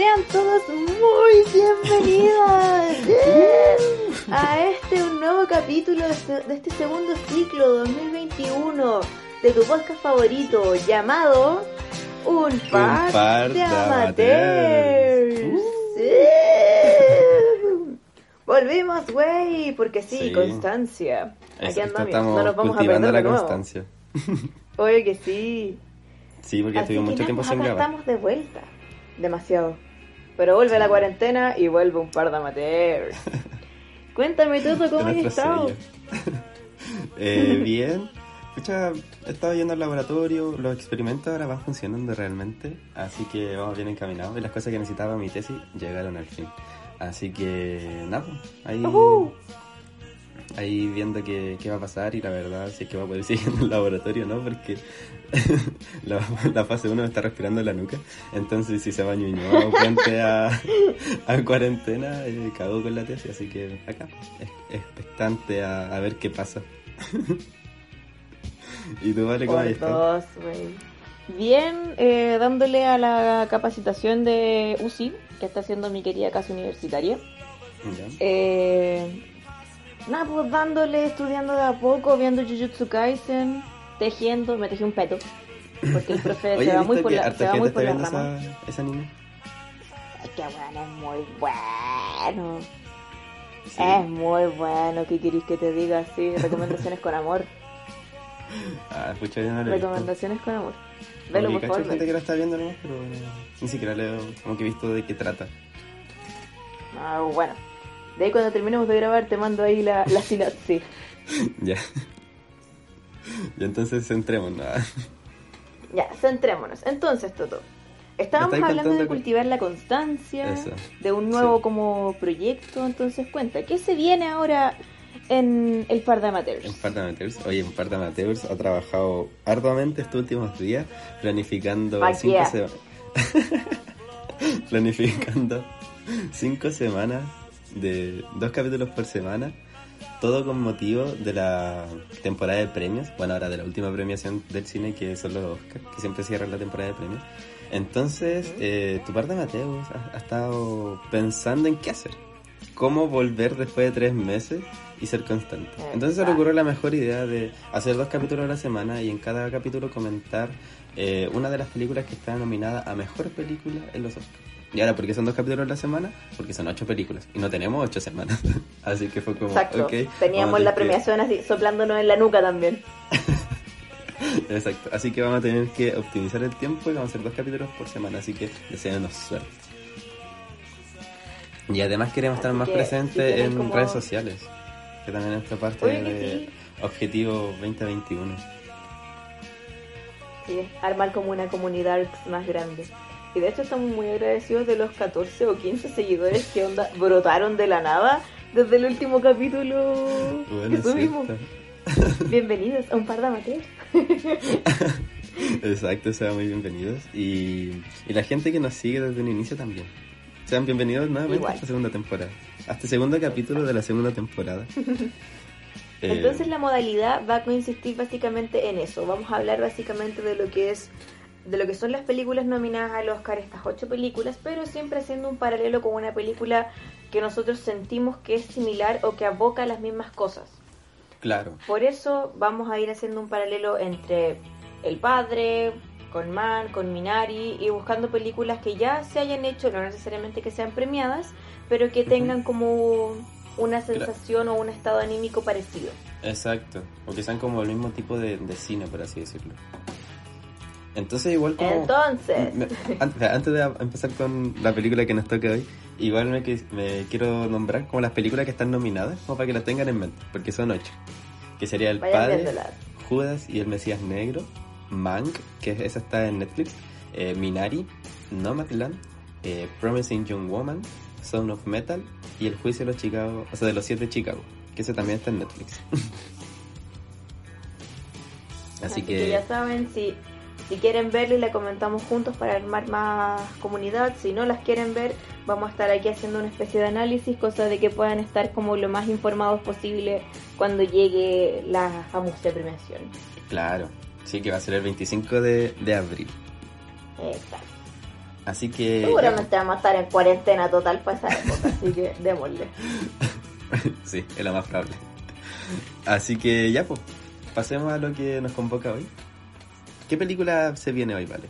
Sean todos muy bienvenidas a este un nuevo capítulo de este, este segundo ciclo 2021 de tu podcast favorito llamado Un par, par de amateurs. amateurs. Sí. Volvimos, güey, porque sí, Sí. constancia. Aquí andamos, estamos no nos vamos a perder la constancia. Oye que sí. Sí, porque Así estuvimos mucho tiempo sin grabar. estamos de vuelta. Demasiado. Pero vuelve la cuarentena y vuelve un par de amateurs. Cuéntame todo, ¿cómo has estado? Eh, bien. Escucha, he estado yendo al laboratorio, los experimentos ahora van funcionando realmente, así que vamos bien encaminados y las cosas que necesitaba mi tesis llegaron al fin. Así que nada, ahí, Ujú. ahí viendo qué, qué va a pasar y la verdad si es que va a poder seguir en el laboratorio, ¿no? Porque la, la fase 1 me está respirando en la nuca, entonces si se va Ñuñoa frente a, a cuarentena, eh, cago con la tesis, así que acá, expectante a, a ver qué pasa. ¿Y tú, Vale, cómo güey. Bien, eh, dándole a la capacitación de UCI, que está haciendo mi querida casa universitaria. Eh, nada, pues dándole, estudiando de a poco, viendo Jujutsu Kaisen, tejiendo, me tejí un peto. Porque el profe Oye, se va ¿viste muy por la, se va muy por la rama. esa, ese anime? Es que bueno, es muy bueno. Sí. Es muy bueno, ¿qué queréis que te diga? Sí, recomendaciones con amor. Ah, escucha, yo no lo visto. Recomendaciones con amor. Velo, por favor. gente que la está viendo nomás, pero ni siquiera leo, como que he visto de qué trata. Ah, bueno. De ahí cuando terminemos de grabar te mando ahí la, la sinopsis. ya. Y entonces centrémonos. ¿no? Ya, centrémonos. Entonces, Toto. Estábamos hablando de cultivar la constancia, Eso. de un nuevo Sí. como proyecto. Entonces, cuenta, ¿qué se viene ahora en el par de amateurs? Un par de amateurs. Oye, un par de amateurs ha trabajado arduamente estos últimos días planificando cinco yeah. semanas. planificando cinco semanas de dos capítulos por semana. Todo con motivo de la temporada de premios. Bueno, ahora de la última premiación del cine que son los Oscars, que siempre cierran la temporada de premios. Entonces, eh, tu par de amateurs ha, ha estado pensando en qué hacer. Cómo volver después de tres meses y ser constante. Entonces se le ocurrió la mejor idea de hacer dos capítulos a la semana y en cada capítulo comentar eh, una de las películas que está nominada a mejor película en los Oscars. Y ahora, ¿por qué son dos capítulos a la semana? Porque son ocho películas y no tenemos ocho semanas. así que fue como, Exacto. ok. vamos Teníamos la tener que- premiación así soplándonos en la nuca también. Exacto, así que vamos a tener que optimizar el tiempo y vamos a hacer dos capítulos por semana, así que deseenos suerte. Y además queremos estar más presentes en como- redes sociales, que también es nuestra parte Oye, de sí. Objetivo 2021. Sí, armar como una comunidad más grande. Y de hecho estamos muy agradecidos de los 14 o 15 seguidores que onda brotaron de la nada desde el último capítulo Bueno, que subimos. cierto. Bienvenidos a un par de amateurs. Exacto, sean muy bienvenidos. Y, y la gente que nos sigue desde un inicio también. Sean bienvenidos nuevamente Igual. a esta segunda temporada. A este segundo capítulo de la segunda temporada. Eh, Entonces la modalidad va a consistir básicamente en eso. Vamos a hablar básicamente de lo que es de lo que son las películas nominadas al Oscar, estas ocho películas, pero siempre haciendo un paralelo con una película que nosotros sentimos que es similar o que aboca a las mismas cosas. Claro, Por eso vamos a ir haciendo un paralelo entre El Padre, con Man, con Minari y buscando películas que ya se hayan hecho, no necesariamente que sean premiadas, pero que tengan como una sensación o un estado anímico parecido. exacto. O que sean como el mismo tipo de, de cine, por así decirlo. Entonces igual como... Entonces, Me- antes, antes de empezar con la película que nos toca hoy, igual me, me quiero nombrar como las películas que están nominadas, como para que las tengan en mente, porque son ocho. Que sería El vayan Padre, viéndolas. Judas y el Mesías Negro, Mank, que esa está en Netflix, eh, Minari, Nomadland, eh, Promising Young Woman, Sound of Metal y El Juicio de los Chicago, o sea, de los siete de Chicago, que ese también está en Netflix. Así, que, ya saben, si, si quieren verla y la comentamos juntos para armar más comunidad, si no las quieren ver, vamos a estar aquí haciendo una especie de análisis, cosa de que puedan estar como lo más informados posible cuando llegue la famosa premiación. claro, sí que va a ser el 25 de, de abril. Exacto. Así que... Seguramente vamos a estar en cuarentena total para esa época, así que démosle. sí, es lo más probable. Así que ya, pues, pasemos a lo que nos convoca hoy. ¿Qué película se viene hoy, Vale?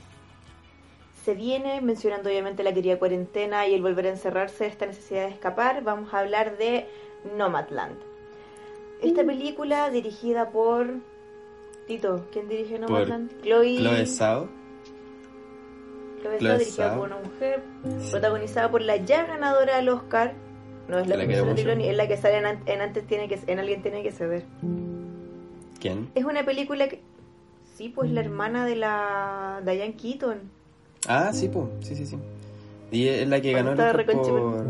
Se viene, mencionando obviamente la querida cuarentena y el volver a encerrarse, esta necesidad de escapar, vamos a hablar de Nomadland. Esta película dirigida por... Tito, ¿quién dirige Nomadland? Chloe... Chloe Zhao. Chloe Zhao, dirigida por una mujer, protagonizada por la ya ganadora del Oscar, no es la, la que es la que sale en, antes tiene que en alguien tiene que ceder. ¿Quién? Es una película que sí, pues la hermana de la Diane Keaton. Ah, sí, pues, sí, sí, sí. Y es la que ganó el por,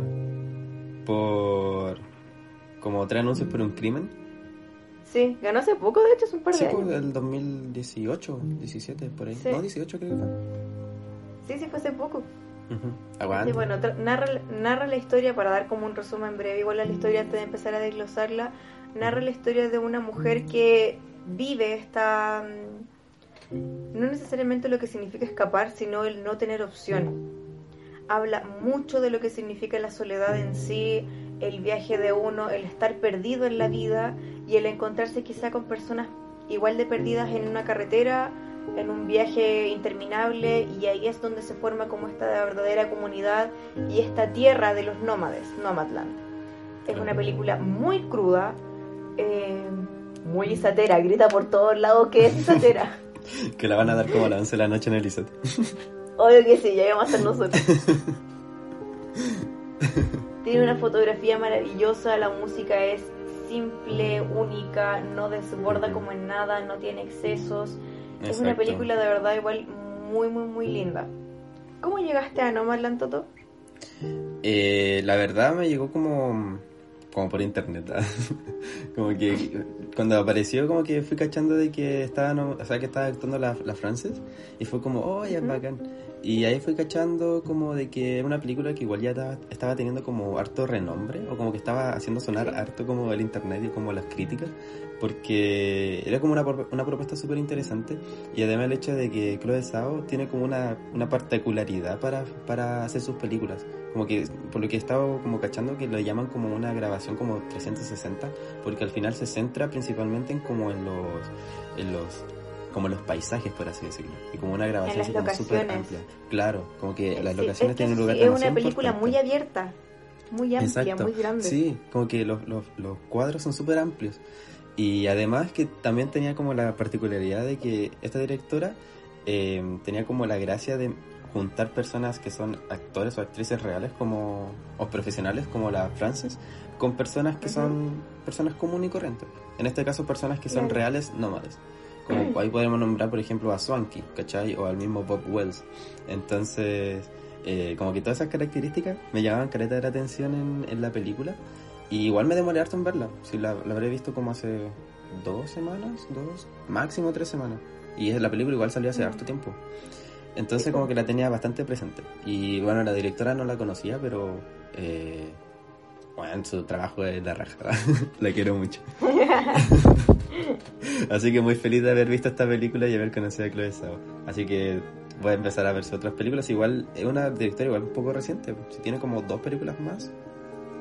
por como tres anuncios por un crimen. Sí, ganó hace poco, de hecho, es un par de sí, años. Sí, el 2018, 17, por ahí. No, 18 creo que fue. Sí, sí, fue hace poco. Sí, bueno, narra, narra la historia, para dar como un resumen breve, igual a la historia antes de empezar a desglosarla, narra la historia de una mujer que vive esta... No necesariamente lo que significa escapar, sino el no tener opción. Habla mucho de lo que significa la soledad en sí, el viaje de uno, el estar perdido en la vida y el encontrarse quizá con personas igual de perdidas en una carretera en un viaje interminable y ahí es donde se forma como esta verdadera comunidad y esta tierra de los nómades, Nomadland. Es una película muy cruda, eh, muy isatera, grita por todos lados que es isatera. que la van a dar como a las 11 de la noche en el Isat. Obvio que sí, ya vamos a ser nosotros. Tiene una fotografía maravillosa, la música es simple, única, no desborda como en nada, no tiene excesos. Es una película de verdad igual muy, muy, muy linda. ¿Cómo llegaste a Nomadland, Toto? Eh, la verdad me llegó como como por internet como que cuando apareció como que fui cachando de que estaba o sea que estaba actuando la, la Frances y fue como oh ya es bacán y ahí fui cachando como de que era una película que igual ya estaba, teniendo como harto renombre, o como que estaba haciendo sonar harto como el internet y como las críticas, porque era como una, una propuesta súper interesante y además el hecho de que Chloe Zhao tiene como una, una particularidad para, para hacer sus películas. Como que, por lo que he estado como cachando, que lo llaman como una grabación como 360, porque al final se centra principalmente en como en los, en los como los paisajes, por así decirlo. Y como una grabación súper amplia. Claro, como que las locaciones tienen un lugar Es una película muy abierta, muy amplia, muy grande. Sí, como que los, los, los cuadros son súper amplios. Y además que también tenía como la particularidad de que esta directora eh, tenía como la gracia de juntar personas que son actores o actrices reales como o profesionales como la Frances con personas que son personas comunes y corrientes. En este caso personas que son reales nómades. Como ahí podemos nombrar, por ejemplo, a Swanky, ¿cachai? O al mismo Bob Wells. Entonces, eh, como que todas esas características me llamaban careta de la atención en, en la película. Y igual me demoré harto en verla. Si la, la, habré visto como hace dos semanas, dos, máximo tres semanas. Y la película igual salió hace harto tiempo. Entonces como que la tenía bastante presente. Y bueno, la directora no la conocía, pero... Eh, bueno, su trabajo es la raja, la quiero mucho. Así que muy feliz de haber visto esta película y haber conocido a Chloe Zhao. Así que voy a empezar a ver otras películas. Igual es una directora igual un poco reciente. Si tiene como dos películas más.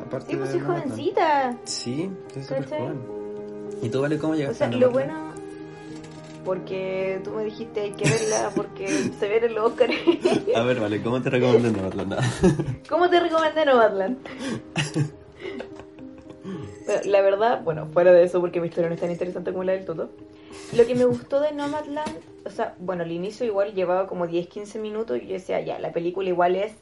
Aparte sí, pues es jovencita. Sí, es súper joven. ¿Y tú, Vale, cómo llegaste o sea, lo bueno... Porque tú me dijiste hay que verla porque se ve el Oscar. a ver, Vale, ¿cómo te recomendé Nomadland? ¿Cómo te recomendé Nomadland? la verdad, bueno, fuera de eso, porque mi historia no es tan interesante como la del Toto. Lo que me gustó de Nomadland, o sea, bueno, al inicio igual llevaba como 10-15 minutos y yo decía, ya, la película igual es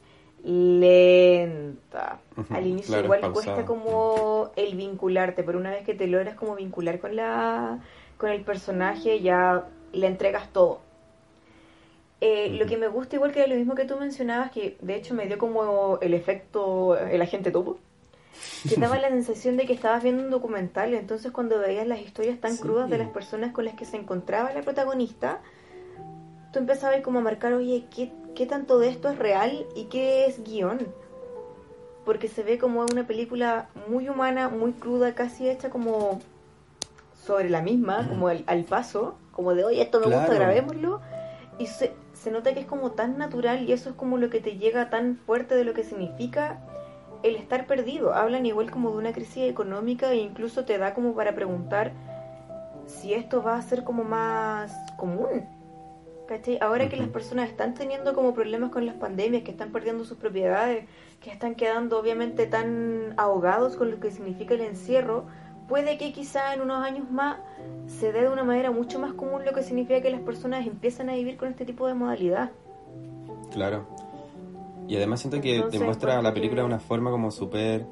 lenta. al inicio igual cuesta como el vincularte, pero una vez que te logras como vincular con la con el personaje ya le entregas todo. Eh, lo que me gusta igual que lo mismo que tú mencionabas, que de hecho me dio como el efecto el agente topo que daba la sensación de que estabas viendo un documental, entonces cuando veías las historias tan crudas de las personas con las que se encontraba la protagonista, tú empezabas como a marcar, oye, ¿qué, ¿qué tanto de esto es real y qué es guion? Porque se ve como una película muy humana, muy cruda, casi hecha como sobre la misma, como al paso, como de, oye, esto me gusta, grabémoslo. Y se, se nota que es como tan natural y eso es como lo que te llega tan fuerte de lo que significa el estar perdido. Hablan igual como de una crisis económica e incluso te da como para preguntar si esto va a ser como más común. ¿Cachai? Ahora que las personas están teniendo como problemas con las pandemias, que están perdiendo sus propiedades, que están quedando obviamente tan ahogados con lo que significa el encierro, puede que quizá en unos años más se dé de una manera mucho más común lo que significa que las personas empiezan a vivir con este tipo de modalidad. Claro. Y además siento que demuestra la película de una forma como súper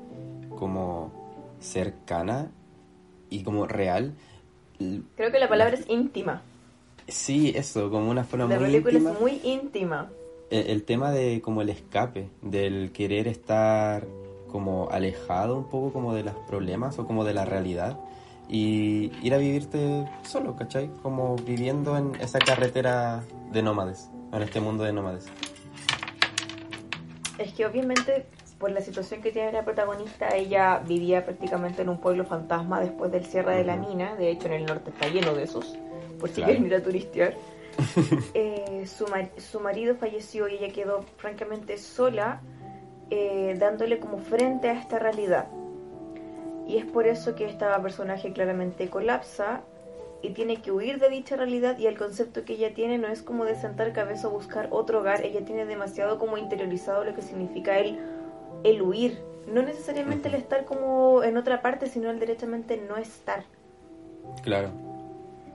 como cercana y como real. Creo que la palabra es íntima. Sí, eso, como una forma la muy película íntima. es muy íntima. El, el tema de como el escape, del querer estar como alejado un poco como de los problemas o como de la realidad y ir a vivirte solo, ¿cachai? Como viviendo en esa carretera de nómades, en este mundo de nómades. Es que obviamente por la situación que tiene la protagonista, ella vivía prácticamente en un pueblo fantasma después del cierre de la mina. De hecho, en el norte está lleno de esos, por si Claro. quieren ir a turistear. Eh, su, mar- su marido falleció y ella quedó francamente sola, eh, dándole como frente a esta realidad. Y es por eso que esta personaje claramente colapsa y tiene que huir de dicha realidad y el concepto que ella tiene no es como de sentar cabeza o buscar otro hogar, ella tiene demasiado como interiorizado lo que significa el, el huir, no necesariamente el estar como en otra parte, sino el derechamente no estar. Claro.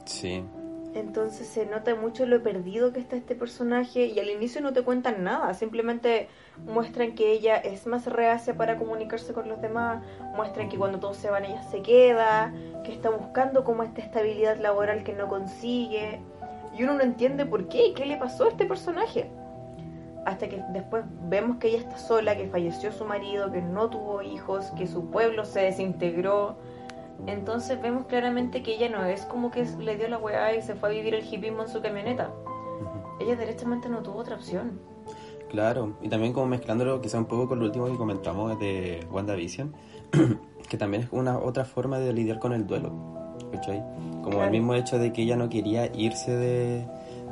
Sí. Entonces se nota mucho lo perdido que está este personaje y al inicio no te cuentan nada, simplemente muestran que ella es más reacia para comunicarse con los demás, muestran que cuando todos se van ella se queda, que está buscando como esta estabilidad laboral que no consigue y uno no entiende por qué qué le pasó a este personaje. Hasta que después vemos que ella está sola, que falleció su marido, que no tuvo hijos, que su pueblo se desintegró. Entonces vemos claramente que ella no es como que le dio la weá y se fue a vivir el hipismo en su camioneta. Ella directamente no tuvo otra opción. Claro, y también como mezclándolo quizá un poco con lo último que comentamos de WandaVision, que también es una otra forma de lidiar con el duelo, ¿cachai? Como Claro. el mismo hecho de que ella no quería irse de,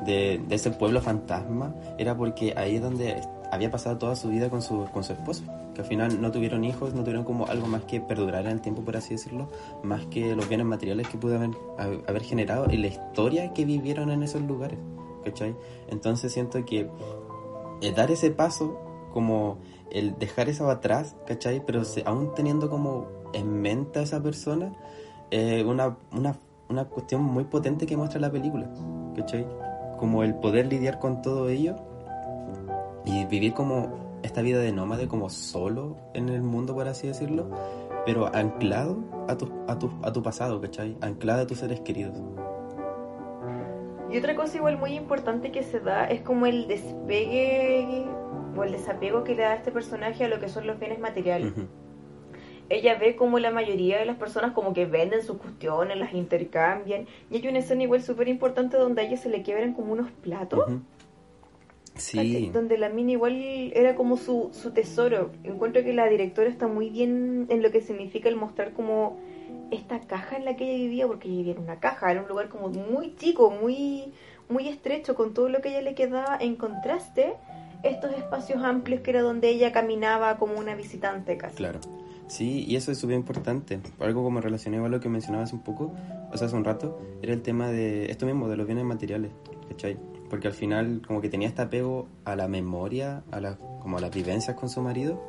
de, de ese pueblo fantasma, era porque ahí es donde había pasado toda su vida con su, con su esposo, al final no tuvieron hijos, no tuvieron como algo más que perdurar en el tiempo, por así decirlo, más que los bienes materiales que pudo haber, generado y la historia que vivieron en esos lugares. Entonces siento que el dar ese paso, como el dejar eso atrás, ¿cachai? Pero aún teniendo como en mente a esa persona, eh, una, una, una cuestión muy potente que muestra la película, ¿cachai? Como el poder lidiar con todo ello y vivir como esta vida de nómade, como solo en el mundo, por así decirlo, pero anclado a tu, a tu, a tu pasado, ¿cachai? Anclado a tus seres queridos. Y otra cosa igual muy importante que se da es como el despegue o el desapego que le da este personaje a lo que son los bienes materiales. Ella ve como la mayoría de las personas como que venden sus cuestiones, las intercambian. Y hay una escena igual súper importante donde a ella se le quiebran como unos platos. Sí, Donde la mina igual era como su, su tesoro. Encuentro que la directora está muy bien en lo que significa el mostrar como esta caja en la que ella vivía, porque ella vivía en una caja, era un lugar como muy chico, muy, muy estrecho, con todo lo que a ella le quedaba en contraste, estos espacios amplios que era donde ella caminaba como una visitante casi. Claro. Sí, y eso es súper importante. Algo como relacionado a lo que mencionabas un poco, o sea, hace un rato, era el tema de esto mismo, de los bienes materiales, ¿cachai? Porque al final como que tenía este apego a la memoria, a la, como a las vivencias con su marido.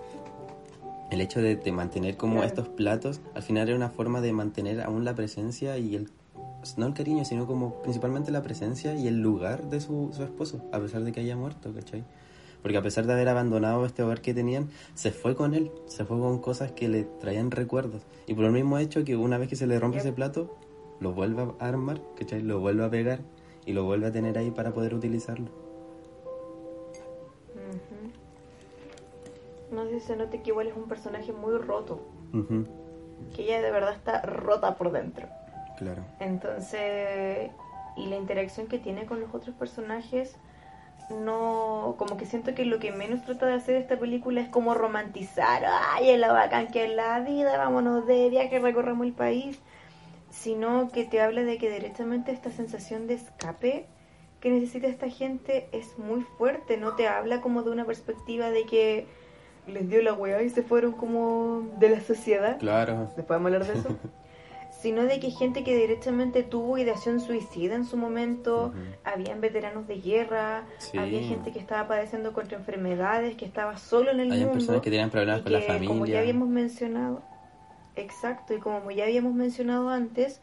El hecho de, de mantener como Claro. estos platos, al final era una forma de mantener aún la presencia y el, no el cariño, sino como principalmente la presencia y el lugar de su, su esposo, a pesar de que haya muerto, ¿cachai? Porque a pesar de haber abandonado este hogar que tenían, se fue con él, se fue con cosas que le traían recuerdos. Y por el mismo hecho que una vez que se le rompe ese plato, lo vuelve a armar, ¿cachai? Lo vuelve a pegar y lo vuelve a tener ahí para poder utilizarlo. No sé si se note que igual es un personaje muy roto, que ella de verdad está rota por dentro. Claro. Entonces, y la interacción que tiene con los otros personajes, no, como que siento que lo que menos trata de hacer esta película es como romantizar, ay, es la bacán que es la vida, vámonos de viaje, recorramos el país, sino que te habla de que directamente esta sensación de escape que necesita esta gente es muy fuerte, no te habla como de una perspectiva de que les dio la weá y se fueron como de la sociedad. Claro. Después vamos a hablar de eso. sino de que gente que directamente tuvo ideación suicida en su momento, Ujú. habían veteranos de guerra, Sí. había gente que estaba padeciendo contra enfermedades, que estaba solo en el Hay mundo. personas que tienen problemas y con la familia. Como ya habíamos mencionado, exacto, y como ya habíamos mencionado antes,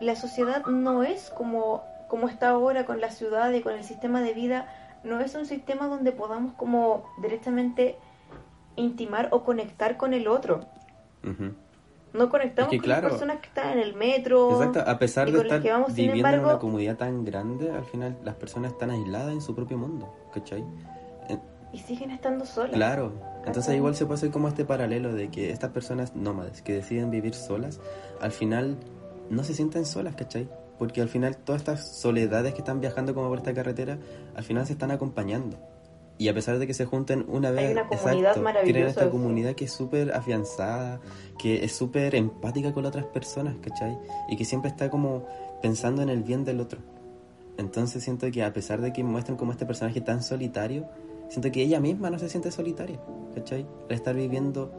la sociedad no es como, como está ahora con la ciudad y con el sistema de vida, no es un sistema donde podamos como directamente intimar o conectar con el otro. No conectamos Es que, con claro. las personas que están en el metro. Exacto, a pesar de estar que vamos, viviendo en embargo- una comunidad tan grande, al final las personas están aisladas en su propio mundo, ¿cachai? Y siguen estando solas. Claro, entonces ¿Cachai? igual se puede hacer como este paralelo de que estas personas nómades que deciden vivir solas, al final no se sienten solas, ¿cachai? Porque al final todas estas soledades que están viajando como por esta carretera, al final se están acompañando. Y a pesar de que se junten una vez, una comunidad maravillosa, crean esta comunidad que es súper afianzada, que es súper empática con las otras personas, ¿cachai? Y que siempre está como pensando en el bien del otro. Entonces siento que a pesar de que muestran como este personaje tan solitario, siento que ella misma no se siente solitaria, ¿cachai? Al estar viviendo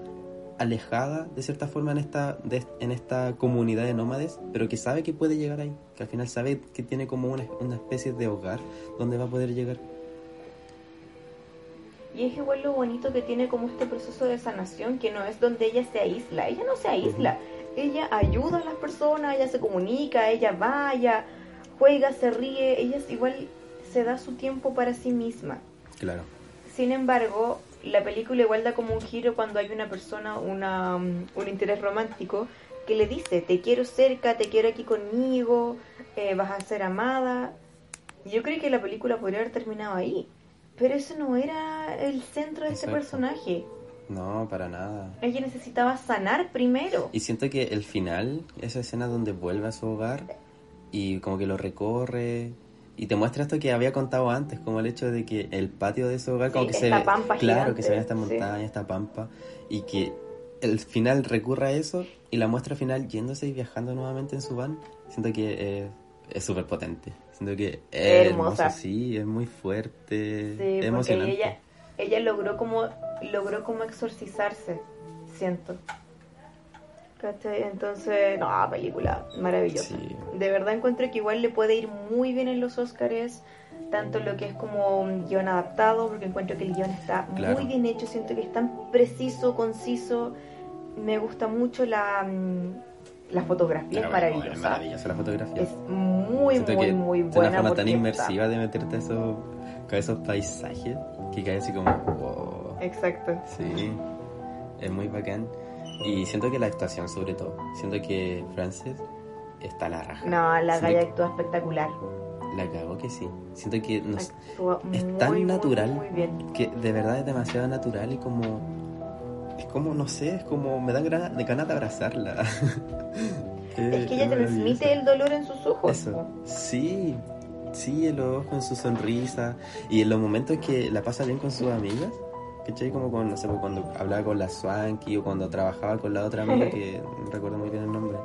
alejada de cierta forma en esta, de- en esta comunidad de nómades, pero que sabe que puede llegar ahí, que al final sabe que tiene como una, una especie de hogar donde va a poder llegar. Y es igual lo bonito que tiene como este proceso de sanación, que no es donde ella se aísla. Ella no se aísla. Ella ayuda a las personas, ella se comunica, ella va, ella juega, se ríe. Ella es igual se da su tiempo para sí misma. Claro. Sin embargo, la película igual da como un giro cuando hay una persona, una, um, un interés romántico, que le dice, te quiero cerca, te quiero aquí conmigo, eh, vas a ser amada. Yo creo que la película podría haber terminado ahí. Pero eso no era el centro de este personaje. No, para nada. Ella necesitaba sanar primero. Y siento que el final, esa escena donde vuelve a su hogar y como que lo recorre y te muestra esto que había contado antes, como el hecho de que el patio de su hogar como Sí, que se ve, pampa claro, gigante, que se ve esta sí. montaña, esta pampa y que el final recurra a eso y la muestra final yéndose y viajando nuevamente en su van, siento que eh, es súper potente. Siento que es Hermosa. hermoso, sí, es muy fuerte, Sí, es emocionante. ella, ella logró como logró como exorcizarse, siento. ¿Cachai? Entonces, no, película maravillosa. Sí. De verdad encuentro que igual le puede ir muy bien en los Oscars, tanto lo que es como un guion adaptado, porque encuentro que el guion está Claro. muy bien hecho, siento que es tan preciso, conciso. Me gusta mucho la, mm, la fotografía, es Pero bueno, maravillosa. Es maravillosa la fotografía. Es muy, Siento muy, muy es una buena. forma tan inmersiva de meterte a esos, con esos paisajes que cae así como wow. está- Exacto. Sí, es muy bacán. Y siento que la actuación, sobre todo, siento que Frances está a la raja. No, la Siento galla que actúa espectacular. La cago que sí. Siento que nos- Actúa es muy, tan muy, natural Muy bien. que de verdad es demasiado natural y como. Es como, no sé, es como. Me dan ganas de, abrazarla. Es que ella transmite el dolor en sus ojos. Eso, sí, sí, en los ojos, en su sonrisa y en los momentos que la pasa bien con sus amigas, ¿cachai? Como con, no sé, pues, cuando hablaba con la Swanky o cuando trabajaba con la otra amiga que no recuerdo muy bien el nombre,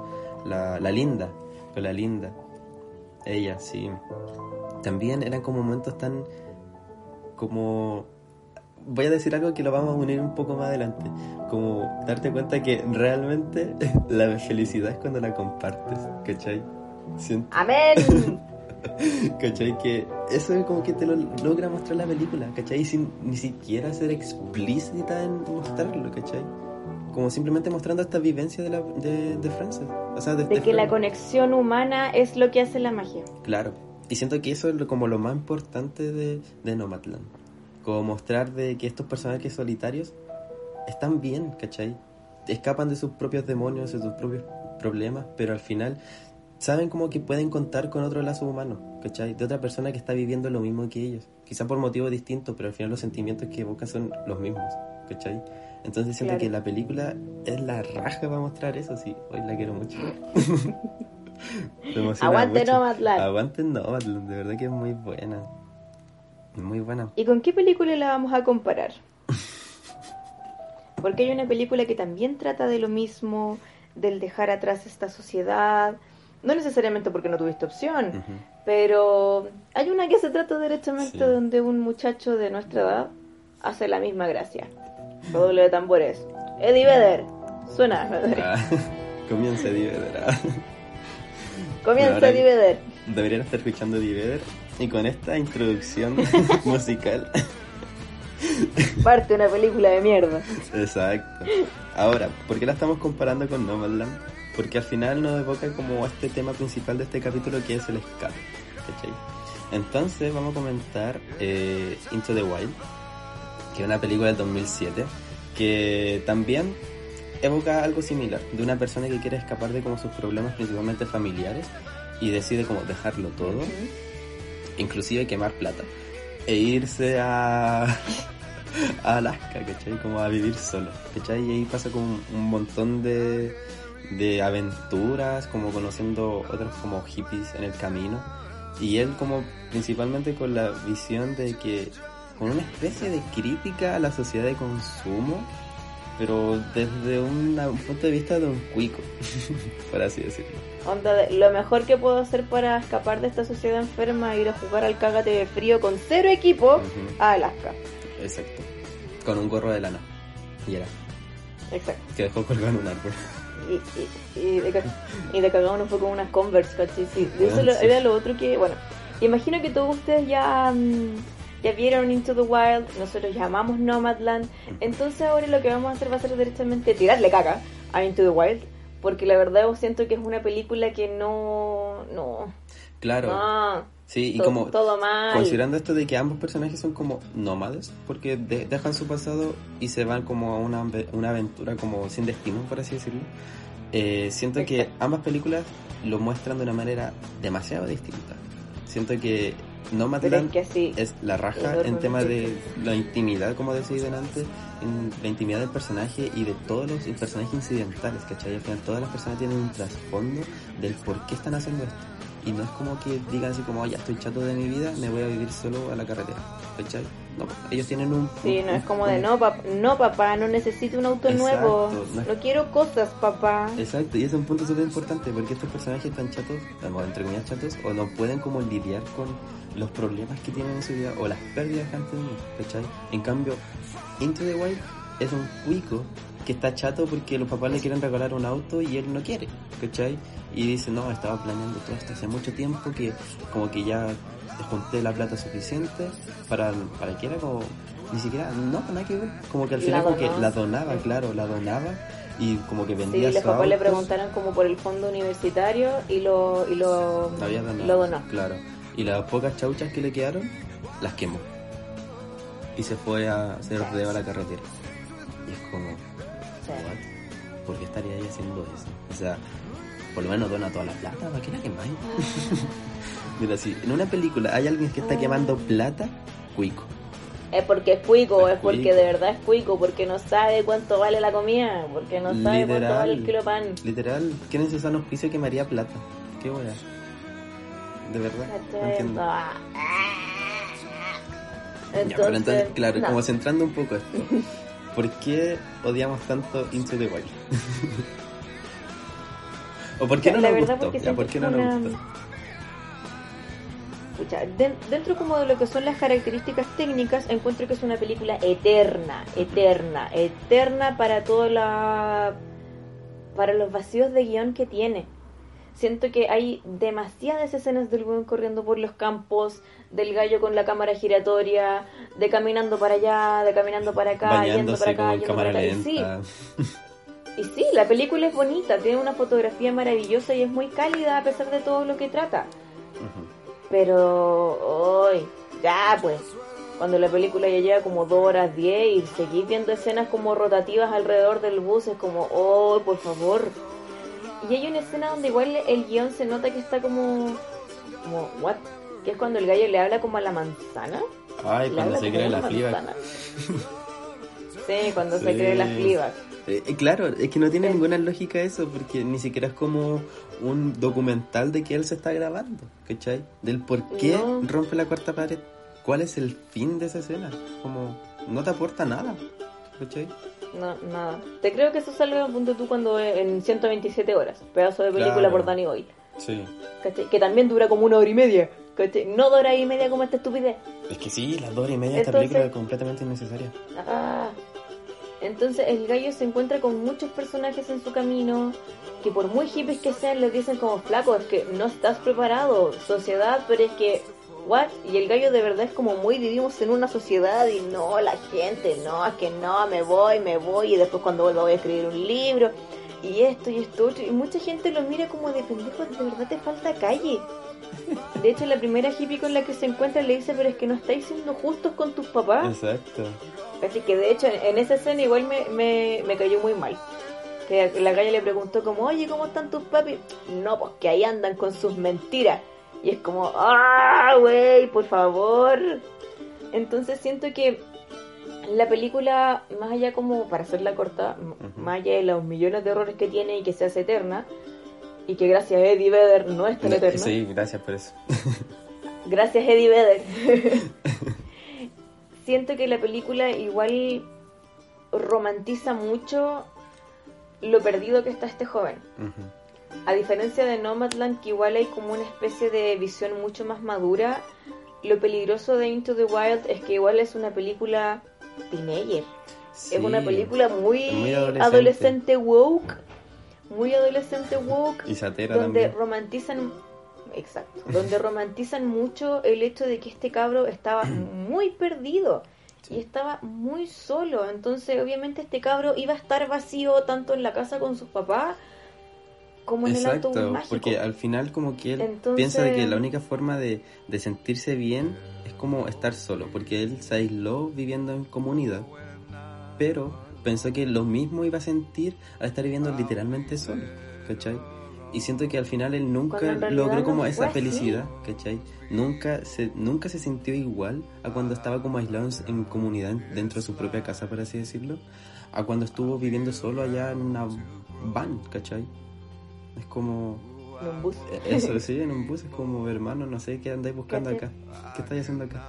la, la Linda, con la Linda, ella, sí. También eran como momentos tan, como, voy a decir algo que lo vamos a unir un poco más adelante, como darte cuenta que realmente la felicidad es cuando la compartes, ¿cachai? Siento ¡Amén! ¿Cachai? Que eso es como que te lo logra mostrar la película, ¿cachai? Sin ni siquiera ser explícita en mostrarlo, ¿cachai? Como simplemente mostrando esta vivencia de, la, de, de Frances. O sea, de, de de que la Fran. conexión humana es lo que hace la magia. Claro. Y siento que eso es como lo más importante de, de Nomadland. Como mostrar de que estos personajes solitarios están bien, ¿cachai? Escapan de sus propios demonios, de sus propios problemas, pero al final saben como que pueden contar con otro lazo humano, ¿cachai? De otra persona que está viviendo lo mismo que ellos. Quizá por motivos distintos, pero al final los sentimientos que evocan son los mismos, ¿cachai? Entonces siento Claro. que la película es la raja para mostrar eso, sí. Hoy la quiero mucho. Aguante. Nomadland. Aguante Nomadland, de verdad que es muy buena. Muy buena. ¿Y con qué película la vamos a comparar? Porque hay una película que también trata de lo mismo, del dejar atrás esta sociedad, No necesariamente porque no tuviste opción, pero hay una que se trata directamente Sí. donde un muchacho de nuestra edad hace la misma gracia. Doble de tambores. Eddie Vedder. Suena. Ah, comienza Eddie Vedder. ah. Comienza Eddie Vedder. Deberían estar escuchando Eddie Vedder. Y con esta introducción musical. Parte una película de mierda. Exacto. Ahora, ¿por qué la estamos comparando con Nomadland? Porque al final nos evoca como este tema principal de este capítulo que es el escape. ¿cachai? Entonces vamos a comentar eh, Into the Wild, que es una película del 2007, que también evoca algo similar, de una persona que quiere escapar de como sus problemas principalmente familiares y decide como dejarlo todo, inclusive quemar plata, e irse a, a Alaska, ¿cachai? Como a vivir solo, ¿cachai? Y ahí pasa como un, un montón de, de aventuras, como conociendo otros como hippies en el camino. Y él como principalmente con la visión de que, con una especie de crítica a la sociedad de consumo, pero desde una- un punto de vista de un cuico, por así decirlo. Onda, lo mejor que puedo hacer para escapar de esta sociedad enferma es ir a jugar al cágate de frío con cero equipo a Alaska. Exacto. Con un gorro de lana. Y era. Exacto. Que dejó colgado en un árbol. Y, y, y de, y de cagado uno fue con unas Converse, ¿cachai? Sí, eso lo- sí. era lo otro que, bueno, imagino que todos ustedes ya, mm, ya vieron Into the Wild, nosotros llamamos Nomadland, entonces ahora lo que vamos a hacer va a ser directamente tirarle caca a Into the Wild, porque la verdad yo siento que es una película que no, no, Claro. no, sí, y como todo mal. considerando esto de que ambos personajes son como nómades, porque de- dejan su pasado y se van como a una, una aventura como sin destino, por así decirlo. Eh, siento que ambas películas lo muestran de una manera demasiado distinta. Siento que Nomadland es que así, es la raja en tema de la intimidad, como decía delante, en la intimidad del personaje y de todos los personajes incidentales, ¿cachai? Al final todas las personas tienen un trasfondo del por qué están haciendo esto. Y no es como que digan así como, "Oh, ya estoy chato de mi vida, me voy a vivir solo a la carretera, ¿cachai? No, ellos tienen un... Sí, no un- es como de un- no, pap- no papá, no necesito un auto Exacto, nuevo, no no, quiero cosas, papá. Exacto, y ese es un punto súper importante porque estos personajes están chatos, bueno, entre comillas chatos, o no pueden como lidiar con los problemas que tienen en su vida o las pérdidas que han tenido, ¿cachai? En cambio, Into the Wild es un cuico que está chato porque los papás le quieren regalar un auto y él no quiere, ¿cachai? Y dice, no, estaba planeando todo esto hace mucho tiempo que como que ya junté la plata suficiente para, para que era como, ni siquiera, no, nada que ver, como que al final como que la donaba, claro, la donaba y como que Sí, vendía los su papás le auto. preguntaron como por el fondo universitario y lo, y lo, donado. lo donó. Claro. Y las pocas chauchas que le quedaron, las quemó. Y se fue a hacer rodeo a la carretera. Y es como, Sí. ¿what? ¿Por qué estaría ahí haciendo eso? O sea, por lo menos dona toda la plata, ¿para qué la quemáis? Mira, si en una película hay alguien que está Ah. quemando plata, cuico. Es porque es cuico, Es es porque cuico. de verdad es cuico, porque no sabe cuánto vale la comida, porque no sabe cuánto vale el kilo pan. Literal, ¿quién su sano juicio quemaría plata? Qué buena. De verdad, no entiendo. Ah. Ya, pero entonces, claro, no. como centrando un poco esto, ¿por qué odiamos tanto Into the Wild? ¿O por qué no nos gustó? porque Ya, ¿Por qué no una- nos gustó? Den- dentro como de lo que son las características técnicas, encuentro que es una película eterna, eterna, eterna para toda la para los vacíos de guion que tiene. Siento que hay demasiadas escenas del weón corriendo por los campos, del gallo con la cámara giratoria, de caminando para allá, de caminando para acá, yendo para Bañándose acá, yendo para acá. Y sí, y sí, la película es bonita, tiene una fotografía maravillosa y es muy cálida a pesar de todo lo que trata. Pero hoy, ya pues, cuando la película ya lleva como 2 horas 10 y seguís viendo escenas como rotativas alrededor del bus, es como, oh, por favor. Y hay una escena donde igual el guion se nota que está como, como, what? Que es cuando el gallo le habla como a la manzana. Ay, Le cuando se cree la fliba. Sí, cuando se cree las Fleabag. Eh, eh, claro, es que no tiene Sí. ninguna lógica eso, porque ni siquiera es como un documental de que él se está grabando, ¿cachai? Del por qué No. rompe la cuarta pared. ¿Cuál es el fin de esa escena? Como, no te aporta nada, ¿cachai? No, nada. Te creo que eso sale a punto tú cuando en 127 horas. Pedazo de película Claro. por Danny Boyle. Sí. ¿cachai? Que también dura como una hora y media. ¿cachai? No dos horas y media como esta estupidez. Es que sí, las dos horas y media de esta película es completamente innecesaria. Ah. Entonces el gallo se encuentra con muchos personajes en su camino que por muy hippies que sean les dicen como flaco, es que no estás preparado, sociedad, pero es que, what? Y el gallo de verdad es como muy vivimos en una sociedad y no, la gente, no, es que no, me voy, me voy y después cuando vuelva voy a escribir un libro y esto y esto otro y mucha gente lo mira como de pendejo, de verdad te falta calle. De hecho, la primera hippie con la que se encuentra le dice, pero es que no estáis siendo justos con tus papás. Exacto. Así que de hecho en, en esa escena igual me, me, me cayó muy mal. Que la calle le preguntó como, oye, ¿cómo están tus papis? No, pues que ahí andan con sus mentiras. Y es como, ah, güey, por favor. Entonces siento que la película, más allá como, para hacerla corta, más allá de los millones de errores que tiene y que se hace eterna, y que gracias a Eddie Vedder no es tan eterna. Sí, gracias por eso. Gracias, Eddie Vedder. Siento que la película igual romantiza mucho lo perdido que está este joven. A diferencia de Nomadland, que igual hay como una especie de visión mucho más madura, lo peligroso de Into the Wild es que igual es una película teenager. Sí. Es una película muy, Muy adolescente. adolescente woke, muy adolescente woke, Y satera donde también. romantizan exacto donde romantizan mucho el hecho de que este cabro estaba muy perdido y estaba muy solo entonces obviamente este cabro iba a estar vacío tanto en la casa con sus papás como en el Exacto, autobús mágico porque al final como que él Entonces- piensa de que la única forma de, de sentirse bien es como estar solo, porque él se aisló viviendo en comunidad, pero pensó que lo mismo iba a sentir al estar viviendo literalmente solo, ¿cachai? Y siento que al final él nunca logró no como fue esa así. felicidad, ¿cachai? Nunca se, nunca se sintió igual a cuando estaba como aislado en, en comunidad dentro de su propia casa, por así decirlo, a cuando estuvo viviendo solo allá en una van, ¿cachai? Es como... en un bus. Eso, sí, en un bus es como, hermano, no sé qué andáis buscando acá. ¿Qué estáis haciendo acá?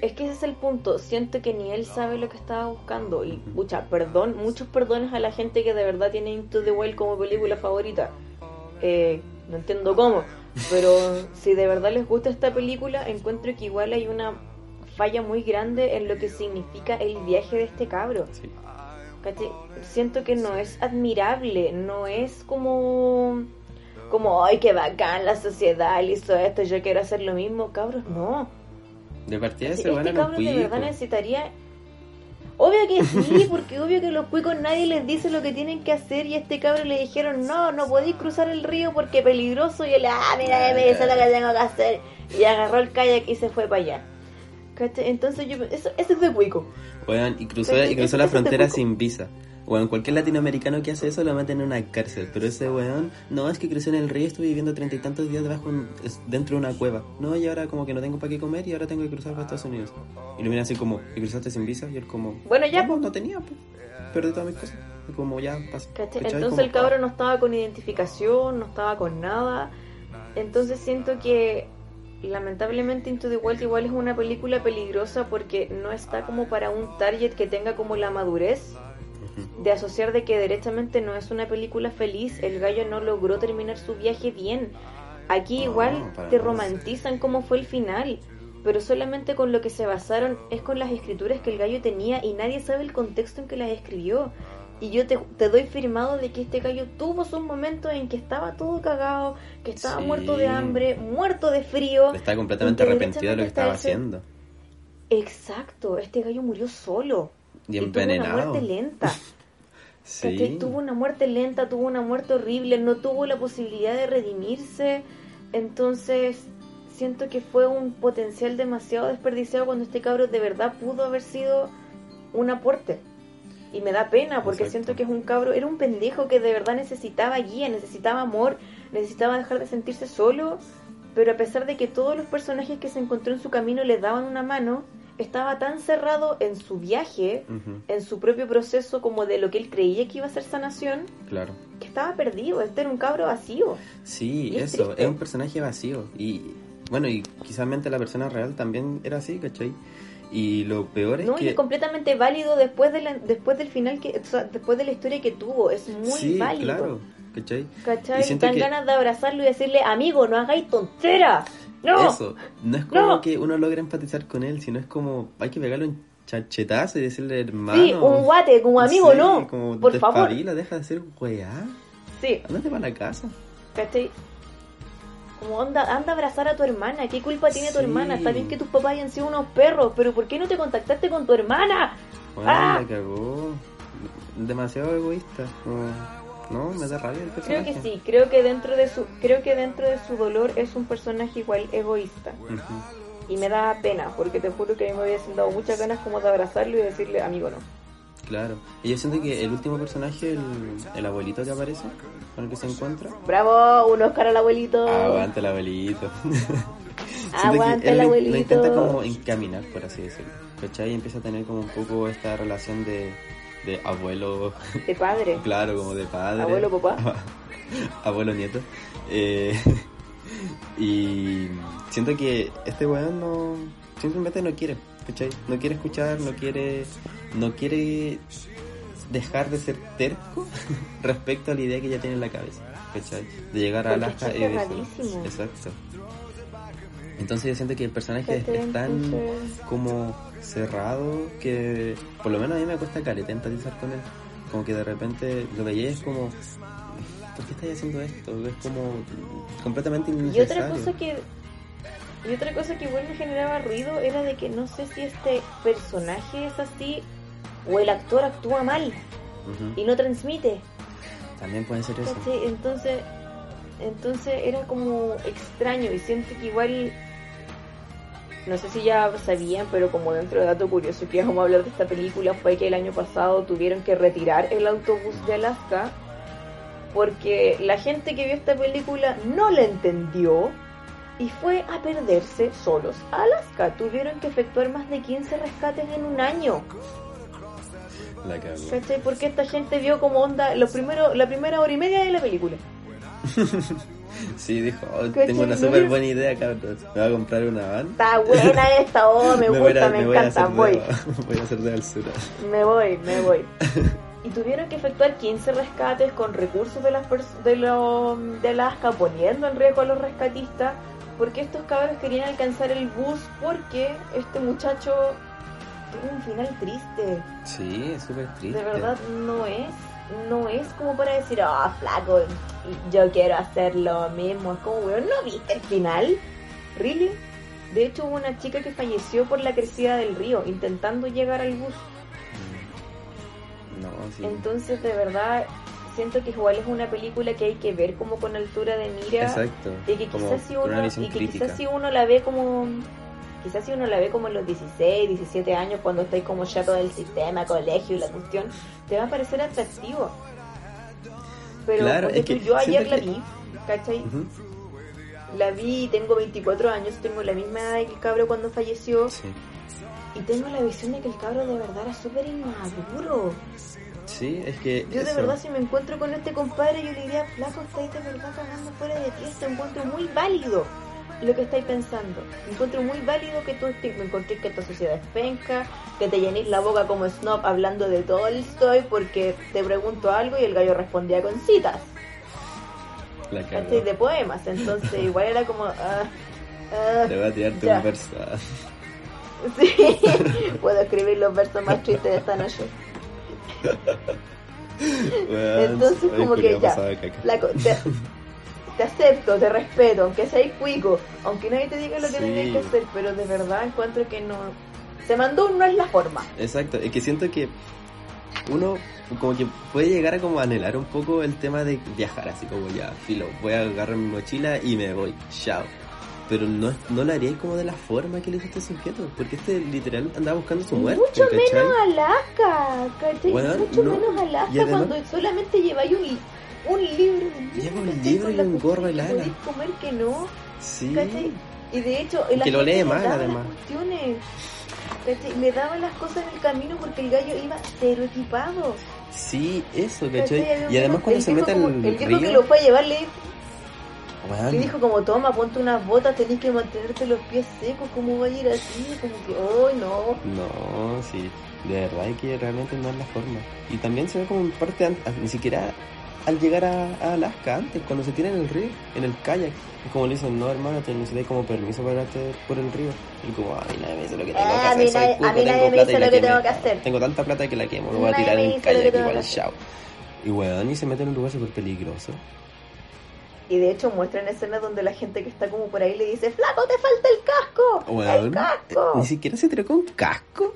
Es que ese es el punto. Siento que ni él sabe lo que estaba buscando. Y, pucha, perdón, muchos perdones a la gente que de verdad tiene Into the Wild como película favorita. Eh, no entiendo cómo. Pero si de verdad les gusta esta película, encuentro que igual hay una falla muy grande en lo que significa el viaje de este cabro. Sí. ¿Cachai? Siento que no es admirable, no es como como ay qué bacán la sociedad él hizo esto, yo quiero hacer lo mismo, cabros, no. De partida este de verdad necesitaría. Obvio que sí, porque obvio que los cuicos nadie les dice lo que tienen que hacer y a este cabrón le dijeron no, no podéis cruzar el río porque es peligroso y él, ah, mira, me dice lo que tengo que hacer y agarró el kayak y se fue para allá. ¿Cachai? Entonces yo, eso, eso es de cuico. Weón, y cruzó, y cruzó la frontera sin visa. Weón, cualquier latinoamericano que hace eso lo meten en una cárcel. Pero ese weón, no, es que crucé en el río, estuve viviendo treinta y tantos días debajo dentro de una cueva. No, y ahora como que no tengo para qué comer y ahora tengo que cruzar para Estados Unidos. Y lo miran así como, ¿y cruzaste sin visa? Y él como, Bueno, ya, no, no tenía, pues. Perdí todas mis cosas. Y como ya. ¿cachai? Entonces Como, el cabro no estaba con identificación, no estaba con nada. Entonces siento que lamentablemente Into the Wild igual es una película peligrosa porque no está como para un target que tenga como la madurez de asociar de que derechamente no es una película feliz. El gallo no logró terminar su viaje bien. Aquí igual te romantizan cómo fue el final. Pero solamente con lo que se basaron es con las escrituras que el gallo tenía y nadie sabe el contexto en que las escribió. Y yo te, te doy firmado de que este gallo tuvo sus momentos en que estaba todo cagado, que estaba Sí. muerto de hambre, muerto de frío. Está completamente arrepentido de lo que estaba haciendo. Exacto, este gallo murió solo. Y tuvo una envenenado. muerte lenta. Sí. Tuvo una muerte lenta, tuvo una muerte horrible, no tuvo la posibilidad de redimirse. Entonces, siento que fue un potencial demasiado desperdiciado cuando este cabro de verdad pudo haber sido un aporte. Y me da pena porque Exacto. siento que es un cabro, era un pendejo que de verdad necesitaba guía, necesitaba amor, necesitaba dejar de sentirse solo. Pero a pesar de que todos los personajes que se encontró en su camino le daban una mano, estaba tan cerrado en su viaje en su propio proceso como de lo que él creía que iba a ser sanación, Claro. que estaba perdido, este era un cabro vacío. Sí, es eso, triste. es un personaje vacío. Y bueno, y quizás la persona real también era así, ¿cachai? Y lo peor es No, y que... es completamente válido después de la, después del final que, o sea, después de la historia que tuvo, es muy sí, válido. claro. ¿cachai? ¿Cachai? Y que- ganas de abrazarlo y decirle, amigo, no hagáis tonteras. ¡No! Eso, no es como No. que uno logra empatizar con él, sino es como, hay que pegarle un chachetazo y decirle, hermano. Sí, un guate, como amigo, sí, no. Como Por favor. deja de ser weá. Sí, Ándate para la casa. ¿cachai? Como onda, anda a abrazar a tu hermana. ¿Qué culpa tiene tu Sí. hermana? Está bien que tus papás hayan sido unos perros, pero ¿por qué no te contactaste con tu hermana? Bueno, ¡Ah! la cagó. Demasiado egoísta. No, me da rabia el Creo personaje. que sí, creo que dentro de su creo que dentro de su dolor es un personaje igual egoísta y me da pena porque te juro que a mí me hubiesen dado muchas ganas como de abrazarlo y decirle amigo no. Claro. Y yo siento que el último personaje, el, el abuelito que aparece, con el que se encuentra. Bravo, un Oscar al abuelito. Aguanta el abuelito. Aguanta el abuelito. Lo intenta como encaminar, por así decirlo. ¿Cachai? Y empieza a tener como un poco esta relación de, de abuelo, De padre. claro, como de padre. Abuelo, papá. abuelo nieto. Eh, y siento que este weón no simplemente no quiere, ¿cachai? No quiere escuchar, no quiere no quiere dejar de ser terco respecto a la idea que ya tiene en la cabeza, ¿cachai? De llegar a Alaska y. Exacto. Entonces yo siento que el personaje es, tan como cerrado que por lo menos a mí me cuesta caleta empatizar con él. Como que de repente lo veía y es como, ¿por qué estás haciendo esto? Es como completamente Y innecesario. otra cosa que y otra cosa que igual me generaba ruido era de que no sé si este personaje es así o el actor actúa mal y no transmite. También puede ser eso. Entonces, entonces era como extraño y siento que igual, no sé si ya sabían, pero como dentro de dato curioso que vamos a hablar de esta película fue que el año pasado tuvieron que retirar el autobús de Alaska porque la gente que vio esta película no la entendió y fue a perderse solos a Alaska. Tuvieron que efectuar más de 15 rescates en un año. La. ¿Cachai? Porque esta gente vio como onda los primeros, la primera hora y media de la película. Sí, dijo, oh, tengo una ¿No súper buena idea, cabrón. Me voy a comprar una van. Está buena esta, oh, me, a- gusta, me, voy a encanta, voy, de- voy a hacer de alzura. me voy, me voy. Y tuvieron que efectuar 15 rescates con recursos de las de, lo, de Alaska, poniendo en riesgo a los rescatistas, porque estos cabros querían alcanzar el bus porque este muchacho tuvo un final triste. Sí, es súper triste. De verdad no es, no es como para decir, ah, flaco, yo quiero hacer lo mismo. Es como, weón, ¿no viste el final? ¿Really? De hecho, hubo una chica que falleció por la crecida del río, intentando llegar al bus. Mm. No, sí. Entonces, de verdad, siento que igual es una película que hay que ver como con altura de mira. Exacto. Y que quizás si uno, y que quizás si uno la ve como quizás si uno la ve como en los 16, 17 años cuando estáis como ya todo el sistema, colegio y la cuestión, te va a parecer atractivo. Pero Claro, ponte es que tú, yo ayer la vi, ¿cachai? La vi, tengo 24 años, tengo la misma edad que el cabro cuando falleció Sí. y tengo la visión de que el cabro de verdad era súper inmaduro. Sí, es que. Yo de eso. verdad si me encuentro con este compadre yo le diría, flaco, estáis de verdad cagando fuera de ti, te encuentro muy válido lo que estáis pensando. Encuentro muy válido que tú te, me encontré que esta sociedad es penca, que te llenéis la boca como snob hablando de Tolstoy porque te pregunto algo y el gallo respondía con citas, La. ¿cachai? De poemas. Entonces igual era como... ah, ah, Te voy a tirarte ya. un verso. Sí, puedo escribir los versos más tristes de esta noche. Entonces, como que ya. Flaco, te, te acepto, te respeto, aunque seas cuico, aunque nadie te diga lo que Sí. tenés que hacer, pero de verdad encuentro que no. Se mandó no es la forma. Exacto, es que siento que uno como que puede llegar a como anhelar un poco el tema de viajar, así como ya, filo, voy a agarrar mi mochila y me voy, chao. Pero no, no lo haría como de la forma que le hizo este sujeto, porque este literal andaba buscando su muerte, Mucho ¿cachai? menos Alaska, ¿cachai? Bueno, Mucho no, menos Alaska además- cuando solamente lleváis un, un libro. de Lleva un libro y un gorro de lana. comer que no, Sí, ¿cachai? Y de hecho, la que lo lee le mal, además. cuestiones. ¿cachai? Le daban las cosas en el camino porque el gallo iba cero equipado. sí, eso, ¿cachai? ¿cachai? Y además cuando el se mete como- El viejo que río, lo fue a llevar le, dijo como, toma, ponte unas botas, tenés que mantenerte los pies secos, ¿cómo va a ir así? Como que, ¡ay, no! No, sí, de verdad que realmente no es la forma. Y también se ve como en parte, ni siquiera al llegar a, a Alaska antes, cuando se tira en el río, en el kayak. Y como le dicen, no hermano, te necesitas como permiso para irte por el río. Y como, a mí nadie me dice lo que tengo Ah, que a mí hacer, soy a mí nadie me dice lo que tengo que hacer. Tengo tanta plata que la quemo, me voy a tirar en el lo kayak igual, chao. Y weón, y se mete en un lugar súper peligroso. Y de hecho muestran escenas donde la gente que está como por ahí le dice, flaco, te falta el casco. Weón, el casco. Ni siquiera se tiró con casco.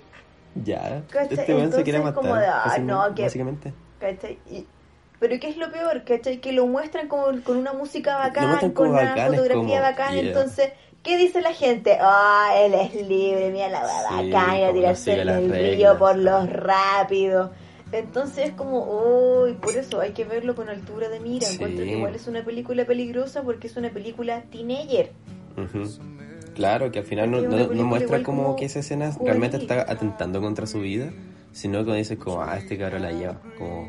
Ya. ¿Cachai? Este weón se quiere matar. como de, ah, no, que- Básicamente. ¿Cachai? Y- pero ¿qué es lo peor? ¿Cachai? Que lo muestran como con una música bacán, con una bacán, fotografía como, bacán, yeah. entonces... ¿Qué dice la gente? Ah, él es libre, mira la Sí, bacán, ir a como no tirarse el río por los rápidos. Entonces es como, uy, por eso hay que verlo con altura de mira. Sí. Encuentro que igual es una película peligrosa porque es una película teenager. Claro, que al final no, no- muestra como, como que esa escena juvenil. realmente está atentando contra su vida, sino que dices como, ah, este cabrón la lleva. Como,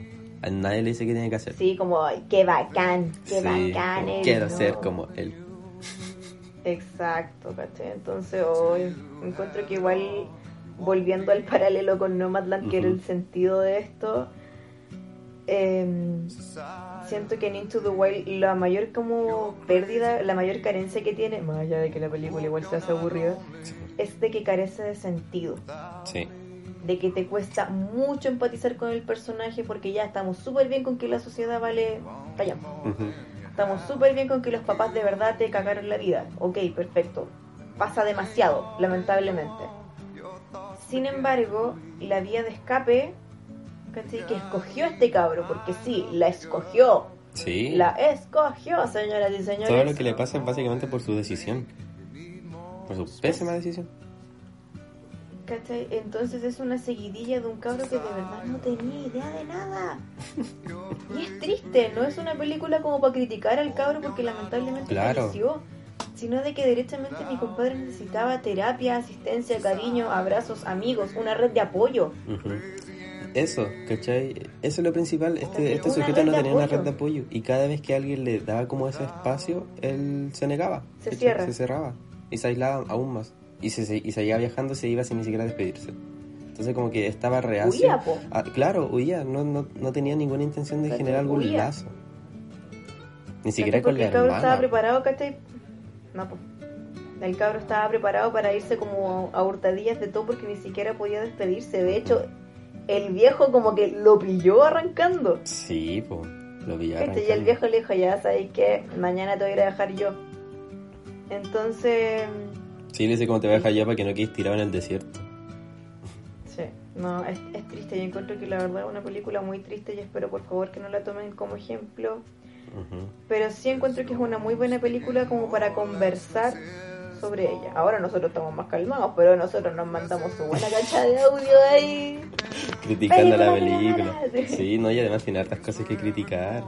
nadie le dice qué tiene que hacer. Sí, como, qué bacán, qué Sí, bacán. él, quiero ¿no? ser como él. Exacto, ¿cachai? Entonces hoy encuentro que igual volviendo al paralelo con Nomadland, que era el sentido de esto, em, siento que en Into the Wild la mayor como pérdida, la mayor carencia que tiene, más allá de que la película igual se hace aburrida, es de que carece de sentido, Sí. De que te cuesta mucho empatizar con el personaje porque ya estamos súper bien con que la sociedad vale callampa. Ujú. Estamos súper bien con que los papás de verdad te cagaron la vida. Ok, perfecto. Pasa demasiado, lamentablemente. Sin embargo, la vía de escape, ¿cachai? Que escogió este cabro, porque sí, la escogió. Sí. La escogió, señoras y señores. Todo lo que le pasa es básicamente por su decisión. Por su pésima decisión. ¿Cachai? Entonces es una seguidilla de un cabro que de verdad no tenía idea de nada. Y es triste, no es una película como para criticar al cabro porque lamentablemente Claro. sino de que derechamente mi compadre necesitaba terapia, asistencia, cariño, abrazos, amigos, una red de apoyo. Eso, ¿cachai? Eso es lo principal. Este, este sujeto no tenía una red de apoyo. Y cada vez que alguien le daba como ese espacio, él se negaba. Se cierra. Se cerraba. Y se aislaba aún más. Y, se, se- y seguía viajando, se iba sin ni siquiera despedirse. Entonces como que estaba reacio. Huía, po. Ah, claro, huía. No, no, no tenía ninguna intención de generar algún Huía. lazo. Ni siquiera con la el cabro estaba hermana. preparado, ¿cachai? No, pues. El cabro estaba preparado para irse como a hurtadillas de todo porque ni siquiera podía despedirse. De hecho, el viejo como que lo pilló arrancando. Sí, pues. Lo vi ¿Cachai? Y el viejo le dijo, ya sabéis que mañana te voy a ir a dejar yo. Entonces, Sí, le dice cómo te voy a dejar ya para que no quedes tirado en el desierto. sí, no, es, es triste. Yo encuentro que la verdad es una película muy triste y espero por favor que no la tomen como ejemplo. Pero sí encuentro que es una muy buena película como para conversar sobre ella. Ahora nosotros estamos más calmados, pero nosotros nos mandamos su buena cacha de audio ahí. Criticando la Película. Sí, no, y además tiene hartas cosas que criticar.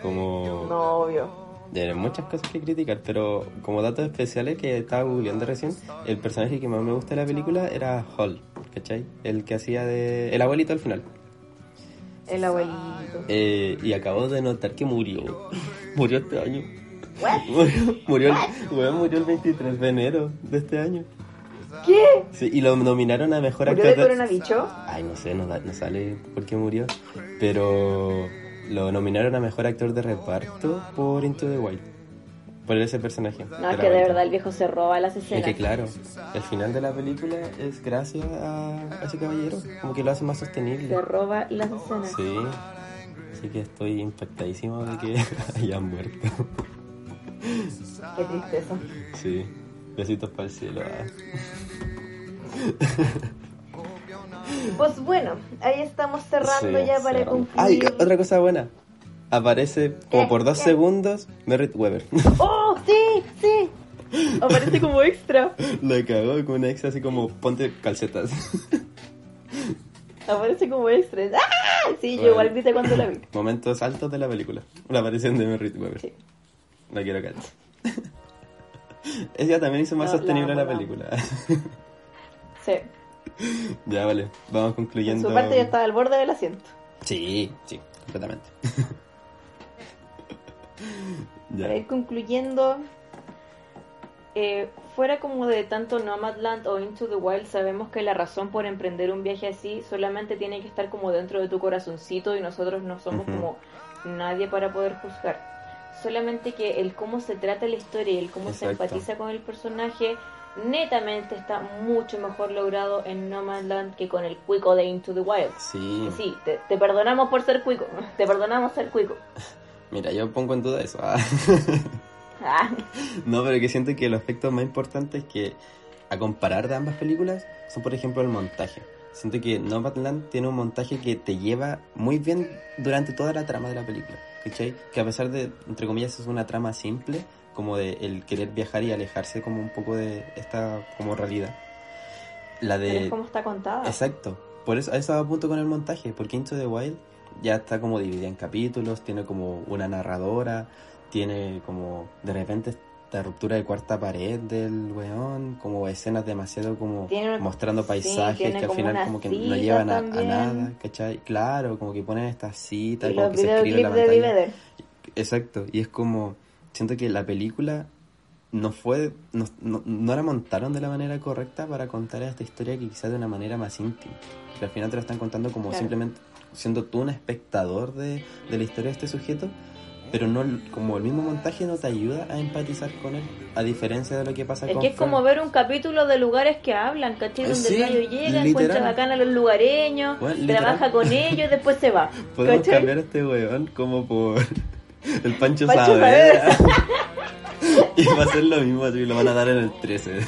Como. No, obvio. Tiene muchas cosas que criticar, pero como datos especiales que estaba googleando recién, el personaje que más me gusta de la película era Hall, ¿cachai? El que hacía de. El abuelito al final. El abuelito. Eh, y acabo de notar que murió. murió este año. ¿What? Murió, murió, el, murió el 23 de enero de este año. ¿Qué? Sí, y lo nominaron a mejor ¿Murió de actor. coronavirus? Ay, no sé, no, no sale por qué murió. Pero lo nominaron a mejor actor de reparto por Into the Wild. Por ese personaje. No, es que de verdad el viejo se roba las Es escenas. que claro, el final de la película es gracias a, a ese caballero. Como que lo hace más sostenible. Se roba las escenas. Sí. Así que estoy impactadísimo de que hayan muerto. Qué tristeza. Sí. Besitos para el cielo. Pues bueno, ahí estamos cerrando Sí, ya para cerramos. concluir. Ay, otra cosa buena. Aparece como ¿Qué? por dos ¿Qué? segundos Merritt Weber. ¡Oh, sí, sí! Aparece como extra. La cagó con una ex así como ponte calcetas. Aparece como extra. ¡Ah! Sí, yo igual grité cuando la vi. Momentos altos de la película. La aparición de Merritt Weber. Sí. La quiero caer. Ella también hizo más No, sostenible la, la película. Sí. ya, vale. Vamos En concluyendo. su parte yo estaba al borde del asiento. Sí, sí, completamente. ya. Para ir concluyendo, eh, fuera como de tanto Nomadland o Into the Wild, sabemos que la razón por emprender un viaje así solamente tiene que estar como dentro de tu corazoncito y nosotros no somos como nadie para poder juzgar. Solamente que el cómo se trata la historia y el cómo se empatiza con el personaje netamente está mucho mejor logrado en No Man's Land que con el cuico de Into the Wild. Sí. Sí, te, te perdonamos por ser cuico, te perdonamos ser cuico. Mira, yo pongo en duda eso. ah. Ah, No, pero que siento que los aspectos más importantes que a comparar de ambas películas son, por ejemplo, el montaje. Siento que Nomadland tiene un montaje que te lleva muy bien durante toda la trama de la película. ¿Cachai? Que a pesar de, entre comillas, es una trama simple, como de el querer viajar y alejarse como un poco de esta como realidad. La pero de... es como está contada. Exacto. Por eso, a eso apunto con el montaje, porque Into the Wild ya está como dividida en capítulos, tiene como una narradora, tiene como de repente esta ruptura de cuarta pared del weón, como escenas demasiado como Tiene mostrando paisajes que al final como que no llevan a, a nada, ¿cachai? Claro, como que ponen estas citas, y como los que se escribe la de pantalla. Exacto, y es como, siento que la película no fue, no, no, no la montaron de la manera correcta para contar esta historia que quizás de una manera más íntima. Que al final te la están contando como Claro. simplemente siendo tú un espectador de, de la historia de este sujeto, pero no como el mismo montaje no te ayuda a empatizar con él, a diferencia de lo que pasa Es con que es como Fern. ver un capítulo de lugares que hablan, ¿cachai? Donde Sí, el llega, encuentra bacán a los lugareños, Bueno, trabaja con ellos y después se va. Podemos ¿cachai? cambiar a este weón como por el Pancho, Pancho Saavedra. y va a ser lo mismo, así lo van a dar en el 13.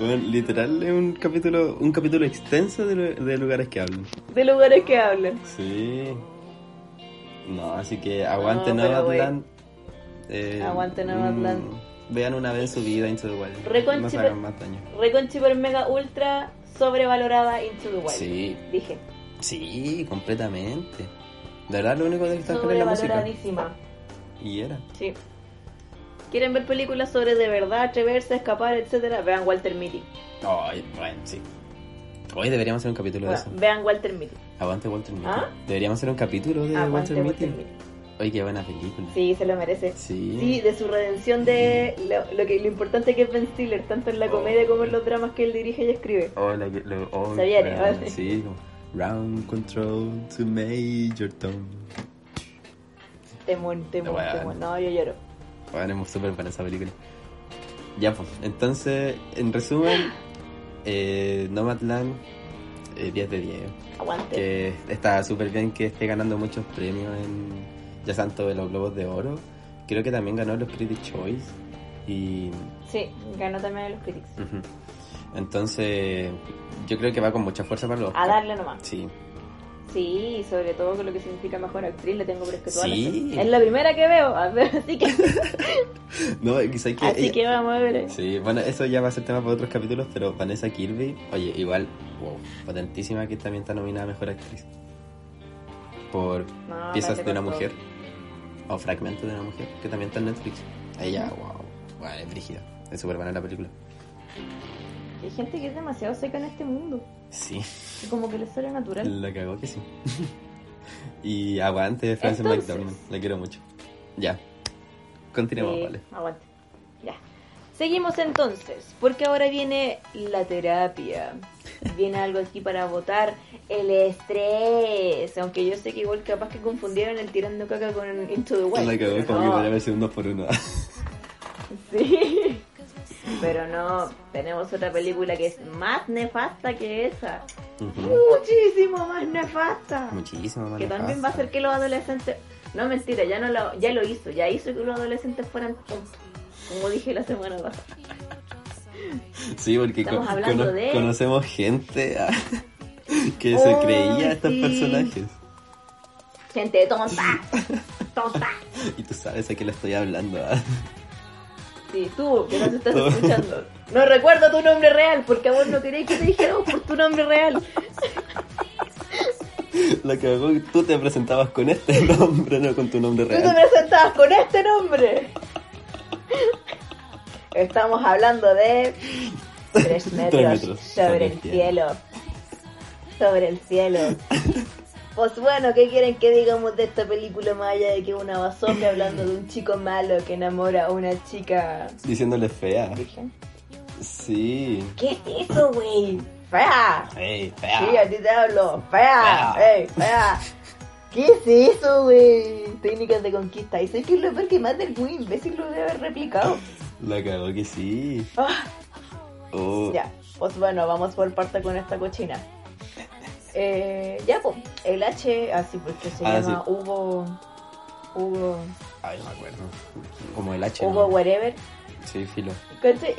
Bueno, literal es un capítulo un capítulo extenso de, de lugares que hablan. De lugares que hablan. Sí. No, así que aguante No, Nomadland. Eh, Aguante Nomadland. mm, vean una vez su vida Into the Wild. Reconchi- no hagan más daño. Recon Mega Ultra sobrevalorada Into the Wild. Sí, Dije. sí, completamente. De verdad lo único que destacar es la música. Y era. Sí. ¿Quieren ver películas sobre de verdad, atreverse, escapar, etcétera? Vean Walter Mitty. Ay, bueno, sí. Hoy deberíamos hacer un capítulo de eso. vean Walter Mitty. Aguante Walter Mitty. ¿Ah? Deberíamos hacer un capítulo de Aguante Walter Walter Mitty. Mitty. Oye, qué buena película. Sí, se lo merece. Sí. Sí, de su redención de lo, lo que lo importante que es Ben Stiller, tanto en la Oh. comedia como en los dramas que él dirige y escribe. Oh, la que- lo- oh, Se viene, ¿vale? Sí, como Round control to Major Tom. Temón, temón, Bueno. temón. No, yo lloro. Bueno, es súper buena esa película. Ya, pues. Entonces, en resumen, eh, Nomadland, eh, 10 de 10. Aguante. Que está súper bien que esté ganando muchos premios en ya tanto de los Globos de Oro. Creo que también ganó los Critics Choice. Y Sí, ganó también los critics. ujú. entonces yo creo que va con mucha fuerza para los A darle nomás. Sí, Sí, sobre todo con lo que significa mejor actriz, le tengo la Sí. Es la primera que veo, así que, no, quizás que así ella- que vamos a ver. Sí, bueno, eso ya va a ser tema para otros capítulos, pero Vanessa Kirby, oye, igual, wow, potentísima que también está nominada a Mejor Actriz. Por No, piezas de una mujer, o fragmentos de una mujer, que también está en Netflix. Ella, wow, wow, es brígida, es súper buena la película. Hay gente que es demasiado seca en este mundo. Sí, y Como que le sale natural. la cagó que sí. y aguante, Frances McDormand, la quiero mucho. Ya, continuemos, Sí, vale. Aguante. Ya. Seguimos entonces, porque ahora viene la terapia. Viene algo aquí para votar el estrés. Aunque yo sé que igual capaz que confundieron el tirando caca con Into the Wild. la cagó como no. que podría haber sido un 2 por 1 Sí. Pero no, tenemos otra película que es más nefasta que esa. Muchísimo más nefasta. Muchísimo más que también va a hacer que los adolescentes... No, mentira, ya, no lo, ya lo hizo. Ya hizo que los adolescentes fueran tontos. Como dije la semana pasada. Sí, porque Estamos con- hablando cono- de- conocemos gente ah, que se Oh, creía a estos sí. personajes. Gente tonta. Tonta. Y tú sabes a qué le estoy hablando. ah. Sí, tú, que nos estás escuchando. No recuerdo tu nombre real, porque a vos no queréis que te dijéramos por tu nombre real. La que tú te presentabas con este nombre, no con tu nombre Tú te real. presentabas con este nombre. Estamos hablando de tres metros, metros sobre el cielo. Sobre el cielo. Pues bueno, ¿qué quieren que digamos de esta película más allá de que una basofia hablando de un chico malo que enamora a una chica Diciéndole fea. virgen? Sí. ¿Qué es eso, güey? ¡Fea! Ey, Sí, a ti te hablo. ¡Fea! Fea. ¡Ey, fea! ¿Qué es eso, güey? Técnicas de conquista. Y sé que es lo peor que más del muy imbécil lo debe haber replicado. La cagó que sí. Ah, Oh, ya, pues bueno, vamos por parte con esta cochina. Eh, ya, pues, el H, así porque se Ah, llama sí. Hugo. Hugo. Ay, no me acuerdo. Como el H. Hugo ¿no? Whatever. Sí, filo.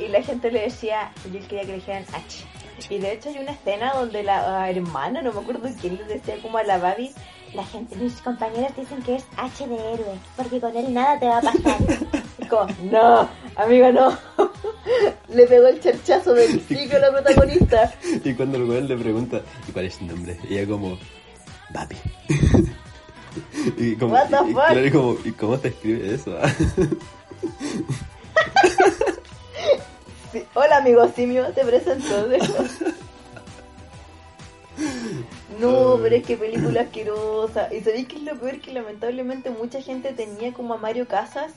Y la gente le decía, yo quería que le dijeran H. Y de hecho hay una escena donde la ah, hermana, no me acuerdo quién le decía como a la Babi, la gente, mis compañeros dicen que es H de héroe, porque con él nada te va a pasar. Como, no, amiga, no. le pegó el charchazo del pico a la protagonista. Y cuando el weón le pregunta, ¿y cuál es tu nombre? Y ella como, Papi. y como, What the y claro, y como, ¿y cómo te escribe eso? ah? Sí, Hola amigo simio, te presento. No, pero es que película asquerosa. ¿Y sabéis que es lo peor? Que lamentablemente mucha gente tenía como a Mario Casas.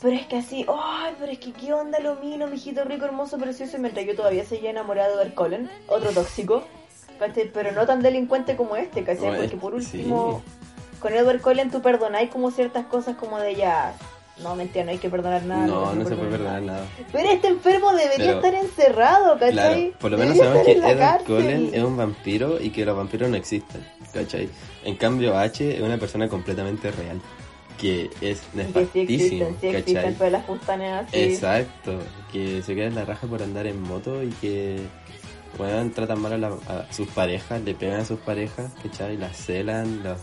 Pero es que así, ay, pero es que qué onda lo mío, mijito rico, hermoso, precioso. Y mientras yo todavía seguía enamorado de Edward Cullen, otro tóxico. Pero no tan delincuente como este, ¿cachai? Porque por último, con Edward Cullen tú perdonáis como ciertas cosas como de ya. No, mentira, no hay que perdonar nada. no, no se puede perdonar nada. Pero este enfermo debería Pero- estar encerrado, ¿cachai? Claro, por lo menos Debería sabemos que Edward. Cullen es un vampiro y que los vampiros no existen, ¿cachai? En cambio H es una persona completamente real, que es Que sí nefastísimo, existen, sí existen, las así. Exacto, que se queda en la raja por andar en moto y que bueno, tratan mal a, la- a sus parejas, le pegan a sus parejas, ¿cachai? Las celan, los-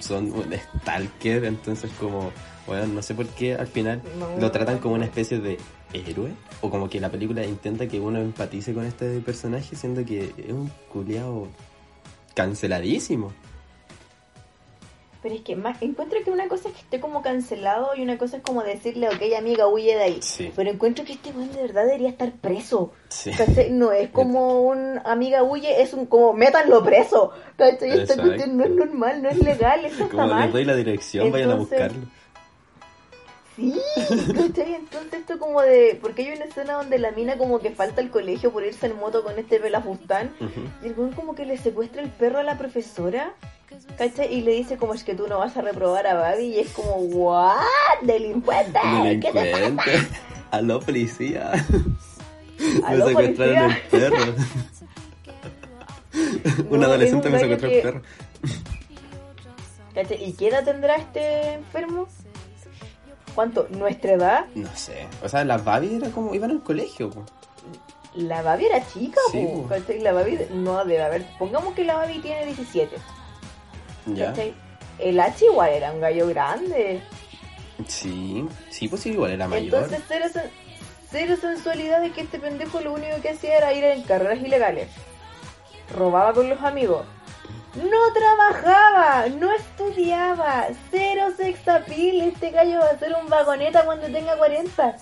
son un stalker, entonces como, bueno, no sé por qué al final No. lo tratan como una especie de héroe, o como que la película intenta que uno empatice con este personaje, siendo que es un culiao canceladísimo. Pero es que más, encuentro que una cosa es que esté como cancelado y una cosa es como decirle, ok amiga, huye de ahí. Sí. Pero encuentro que este weón de verdad debería estar preso. Sí. No es como un amiga huye, es un como métanlo preso. Esta cuestión no es normal, no es legal, esto está les mal. doy la dirección, vayan a Entonces- buscarlo. Sí, ¿cachai? Entonces esto como de... Porque hay una escena donde la mina como que falta al colegio por irse en moto con este pelafustán. Ujú. Y el weón como que le secuestra el perro a la profesora. ¿Cachai? Y le dice como es que tú no vas a reprobar a Babi. Y es como, ¿what? ¡Delincuente! ¿Qué te pasa? Delincuente. Aló, policía. Me secuestraron el perro. un No, adolescente es me un secuestró gallo el que- perro. ¿Cachai? ¿Y qué edad tendrá este enfermo? ¿Cuánto? ¿Nuestra edad? No sé. O sea, las Babi era como. iban al colegio, po. La Babi era chica, Sí, po. La Babi no debe haber. Pongamos que la Babi tiene 17. Ya. ¿cachai? El H igual era un gallo grande. Sí. Sí, pues sí, igual era mayor. Entonces, cero, sen- cero sensualidad de que este pendejo lo único que hacía era ir en carreras ilegales. Robaba con los amigos. No trabajaba, no estudiaba, cero sex appeal. Este gallo va a ser un vagoneta cuando tenga 40.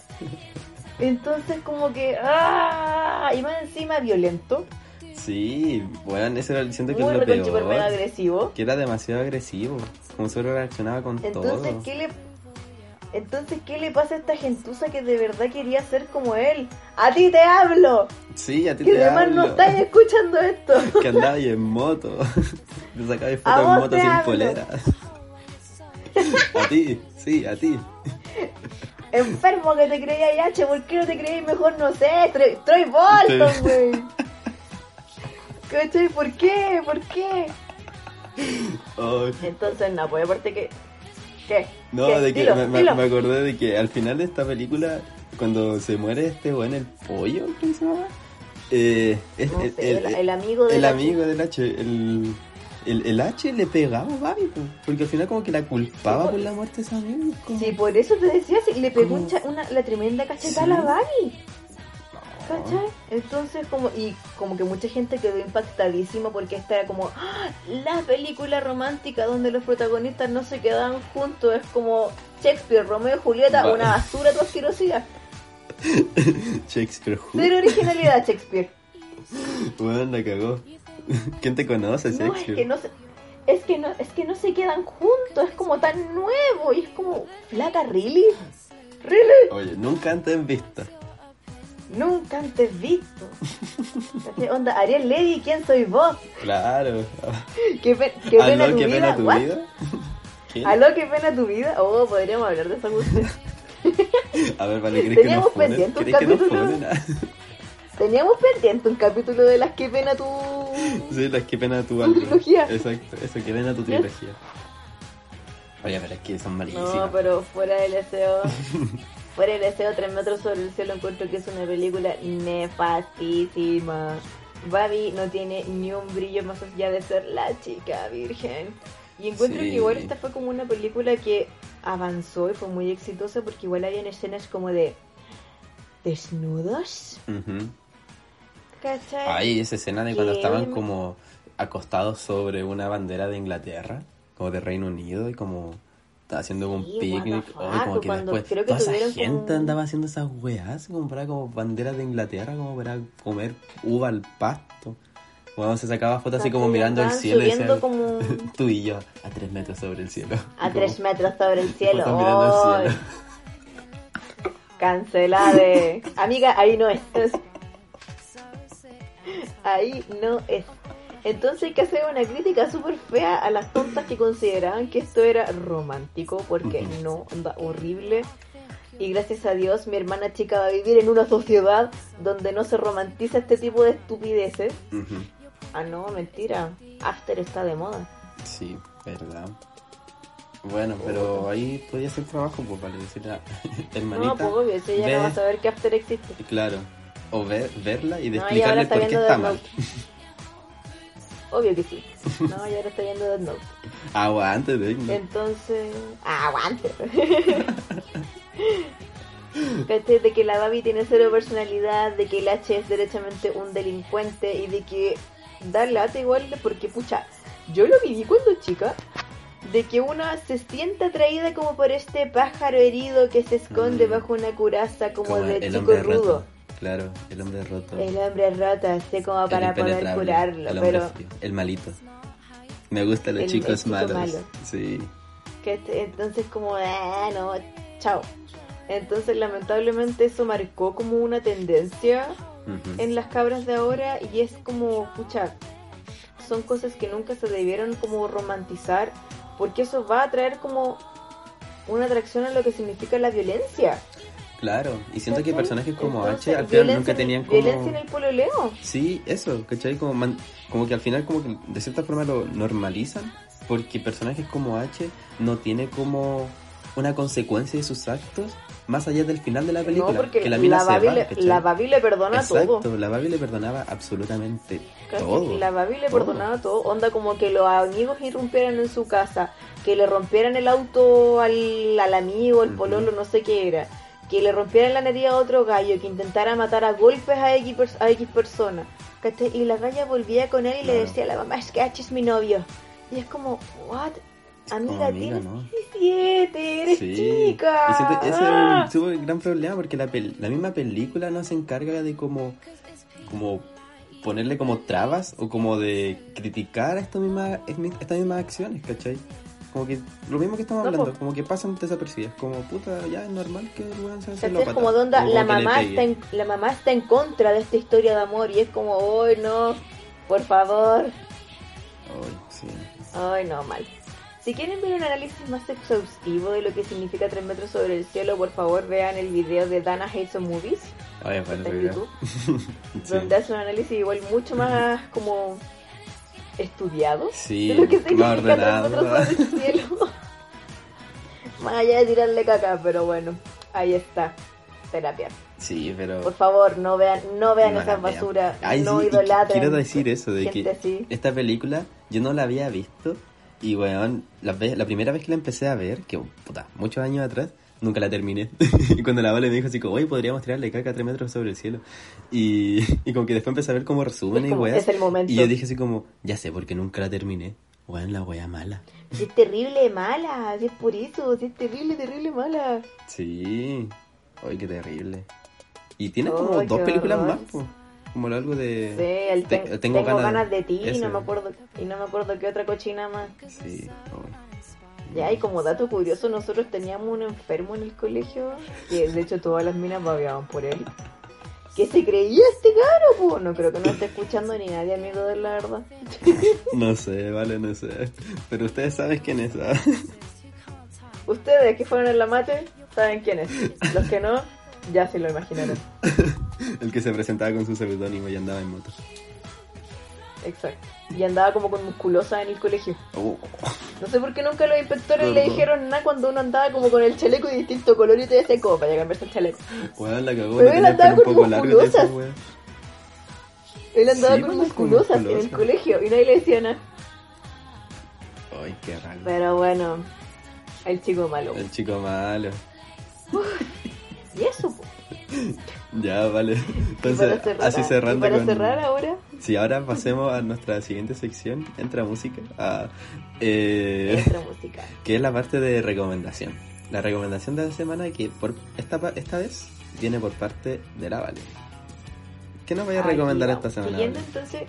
Entonces, como que. ¡Ah! Y más encima violento. Sí, bueno, ese era, siento que Muy es lo recontra super mega peor. agresivo. Que era demasiado agresivo. Como solo reaccionaba con Entonces, todo. ¿qué le entonces, ¿qué le pasa a esta gentuza que de verdad quería ser como él? ¡A ti te hablo! Sí, a ti Que te además no estáis escuchando esto. Que andaba en moto. Te sacabas fotos en moto sin hablo. polera. A ti, sí, a ti. Enfermo que te creía H, ¿por qué no te creí mejor, no sé, Troy, Troy Bolton, güey? ¿Cachai? ¿Por qué? ¿Por qué? Entonces, no, pues aparte que... ¿Qué? No, ¿Qué? de que Dilo, me, me- dilo. me acordé de que al final de esta película, cuando se muere este weón, el pollo, ¿cómo se llama? Eh, es- No el, sé, el, el- el amigo de el amigo del H, el, el, el H le pegaba a porque al final como que la culpaba Sí, por la muerte de su amigo. como- Sí, por eso te decía, le pegó ¿Cómo? un cha- una, la tremenda cachetada Sí. a Babi. ¿Cachai? Entonces como, y como que mucha gente quedó impactadísima porque esta era como ¡ah! la película romántica donde los protagonistas no se quedaban juntos, es como Shakespeare, Romeo y Julieta, Va- una basura tu asquerosidad. Shakespeare? Cero originalidad Shakespeare. Weón, la cagó. ¿Quién te conoce, No, es Shakespeare? que no se, es que no, es que no se quedan juntos, es como tan nuevo y es como flaca, really? Really? Oye, nunca antes en vista. Nunca antes visto. ¿Cachai? Onda, Ariel Levy, ¿quién soy vos? Claro. ¿Qué, pe- qué pena ¿Aló, tu qué vida? pena tu vida? ¿Qué? ¿Aló, qué pena tu vida? Oh, podríamos hablar de esa cuestión. A ver, vale, ¿crees que nos Teníamos funen? pendiente un ¿Crees que capítulo. Teníamos pendiente un capítulo de las qué pena tu... Sí, las que pena tu Tu trilogía. Exacto, eso, que pena tu trilogía. Oye, pero es que son malísimas. No, pero fuera del deseo... Fuera del deseo, Tres metros sobre el cielo encuentro que es una película nefastísima. Babi no tiene ni un brillo más allá de ser la chica virgen. Y encuentro Sí. que igual esta fue como una película que avanzó y fue muy exitosa porque igual habían escenas como de desnudos. Ay, esa escena de cuando estaban como acostados sobre una bandera de Inglaterra, como de Reino Unido, y como estaba haciendo un Sí, picnic. Ay, como que después creo que toda esa gente como- andaba haciendo esas weas, como para como banderas de Inglaterra, como para comer uva al pasto. Cuando se sacaba fotos así como mirando al cielo y decía, como tú y yo a tres metros sobre el cielo. a tres metros sobre el cielo. mirando al ¡Ay! cielo. Cancelade. Amiga, ahí no es. Ahí no es. Entonces hay que hacer una crítica súper fea a las tontas que consideraban que esto era romántico, porque no, anda horrible. Y gracias a Dios mi hermana chica va a vivir en una sociedad donde no se romantiza este tipo de estupideces. Ah, no, mentira. After está de moda. Sí, verdad. Bueno, pero ahí podía hacer trabajo, pues, para decirle a hermanita. No, pues obvio, si ella ve- no va a saber que After existe. Claro. O ver, verla y de No, explicarle por qué está mal. Obvio que sí. No, ella ahora está viendo Death Note. Aguante, de Entonces, aguante. ¿Cachai? De que la Babi tiene cero personalidad, de que el H es derechamente un delincuente y de que da lata igual, porque pucha, yo lo viví cuando chica, de que una se sienta atraída como por este pájaro herido que se esconde Mm. bajo una curaza como, Como de chico rudo. Claro, el hombre roto. El hombre roto, así como para poder curarlo, el pero frío, el malito. Me gustan los El- el chicos chico malos. malo. Sí. que este- entonces como, ah, no, chao. Entonces lamentablemente eso marcó como una tendencia en las cabras de ahora y es como, pucha, son cosas que nunca se debieron como romantizar porque eso va a traer como una atracción a lo que significa la violencia. Claro, y siento que ¿cachai? personajes como Entonces, H al final nunca en- tenían como... Violencia en el pololeo. Sí, eso, ¿cachai? Como, man- como que al final como que de cierta forma lo normalizan porque personajes como H no tiene como una consecuencia de sus actos más allá del final de la película. No, porque que la la, mina se Babi, va, le, la Babi le perdona Exacto, todo. la Babi le perdonaba absolutamente Casi todo. La Babi le Todo. perdonaba todo. Onda como que los amigos irrumpieran en su casa, que le rompieran el auto al, al amigo, Ujú. pololo, no sé qué era. Que le rompieran la nariz a otro gallo, que intentara matar a golpes a X, pers- a X persona. ¿cachai? Y la galla volvía con él y le decía a la mamá, es que H es mi novio. Y es como, what? Amiga, amiga, tienes ¿no? 17, eres Sí. chica. Y siento- ese es Ah. un súper gran problema porque la, pel- la misma película no se encarga de como, como ponerle como trabas o como de criticar esta misma, estas mismas acciones, ¿cachai? Como que lo mismo que estamos No, hablando, po. como que pasan desapercibidas, como puta, ya es normal que el weón se hace ¿Cachai? Es como de onda, la mamá, está en, la mamá está en contra de esta historia de amor y es como, ¡ay no! Por favor. Ay, sí. Ay, no, mal. Si quieren ver un análisis más exhaustivo de lo que significa 3 metros sobre el cielo, por favor vean el video de Dana Hates on Movies, Ay, en. YouTube, Sí. donde hace un análisis igual mucho más como estudiado Sí, de lo que significa 3 ordenado. el cielo. más allá de tirarle caca, pero bueno, ahí está. Terapia. Sí, pero... Por favor, no vean, no vean No esas basuras, Ay, no sí, idolatren. Quiero decir eso, de que así. esta película yo no la había visto y weón, la, ve- la primera vez que la empecé a ver, que puta, muchos años atrás, nunca la terminé. y cuando la Vale me dijo así como, oye, podríamos tirarle caca a tres metros sobre el cielo. Y, y como que después empecé a ver como resumen Es y weas. es el momento. Y yo dije así como, ya sé, porque nunca la terminé. Weón, la wea mala. Si es terrible mala, si es por eso, si es terrible, terrible mala. Sí. Ay, qué terrible. Y tiene Ay, como dos películas horror. más, po. como algo de... Sí, el Te- te- tengo tengo, ganas- ganas, de ti y no me acuerdo y no me acuerdo qué otra cochina más. Sí. ay. Ya, y como dato curioso, nosotros teníamos un enfermo en el colegio, que de hecho todas las minas babeaban por él. ¿Qué se creía este caro? Po? No creo que no esté escuchando ni nadie, amigo de la verdad. No sé, vale, no sé. Pero ustedes saben quién es, ¿ah? Ustedes que fueron en la mate saben quién es. Los que no, ya se lo imaginaron. El que se presentaba con su seudónimo y andaba en moto. Exacto. Y andaba como con musculosa en el colegio. Oh. No sé por qué nunca los inspectores le dijeron nada cuando uno andaba como con el chaleco de distinto color y te decía como para cambiarse el chaleco. Weón, la cagó, Pero él andaba con musculosas. Él andaba Sí, con pues, musculosas en el colegio y nadie le decía nada. Ay, qué raro. Pero bueno, el chico malo. El chico malo. Y eso, po. Ya, vale. Entonces, cerrar, así cerrando y para con... cerrar ahora, Sí, ahora pasemos a nuestra siguiente sección. Entra música. Ah, eh, nuestra música. que es la parte de recomendación. La recomendación de la semana que por esta, esta vez viene por parte de la Vale. ¿Qué nos vaya a recomendar esta semana? Siguiendo Vale? entonces,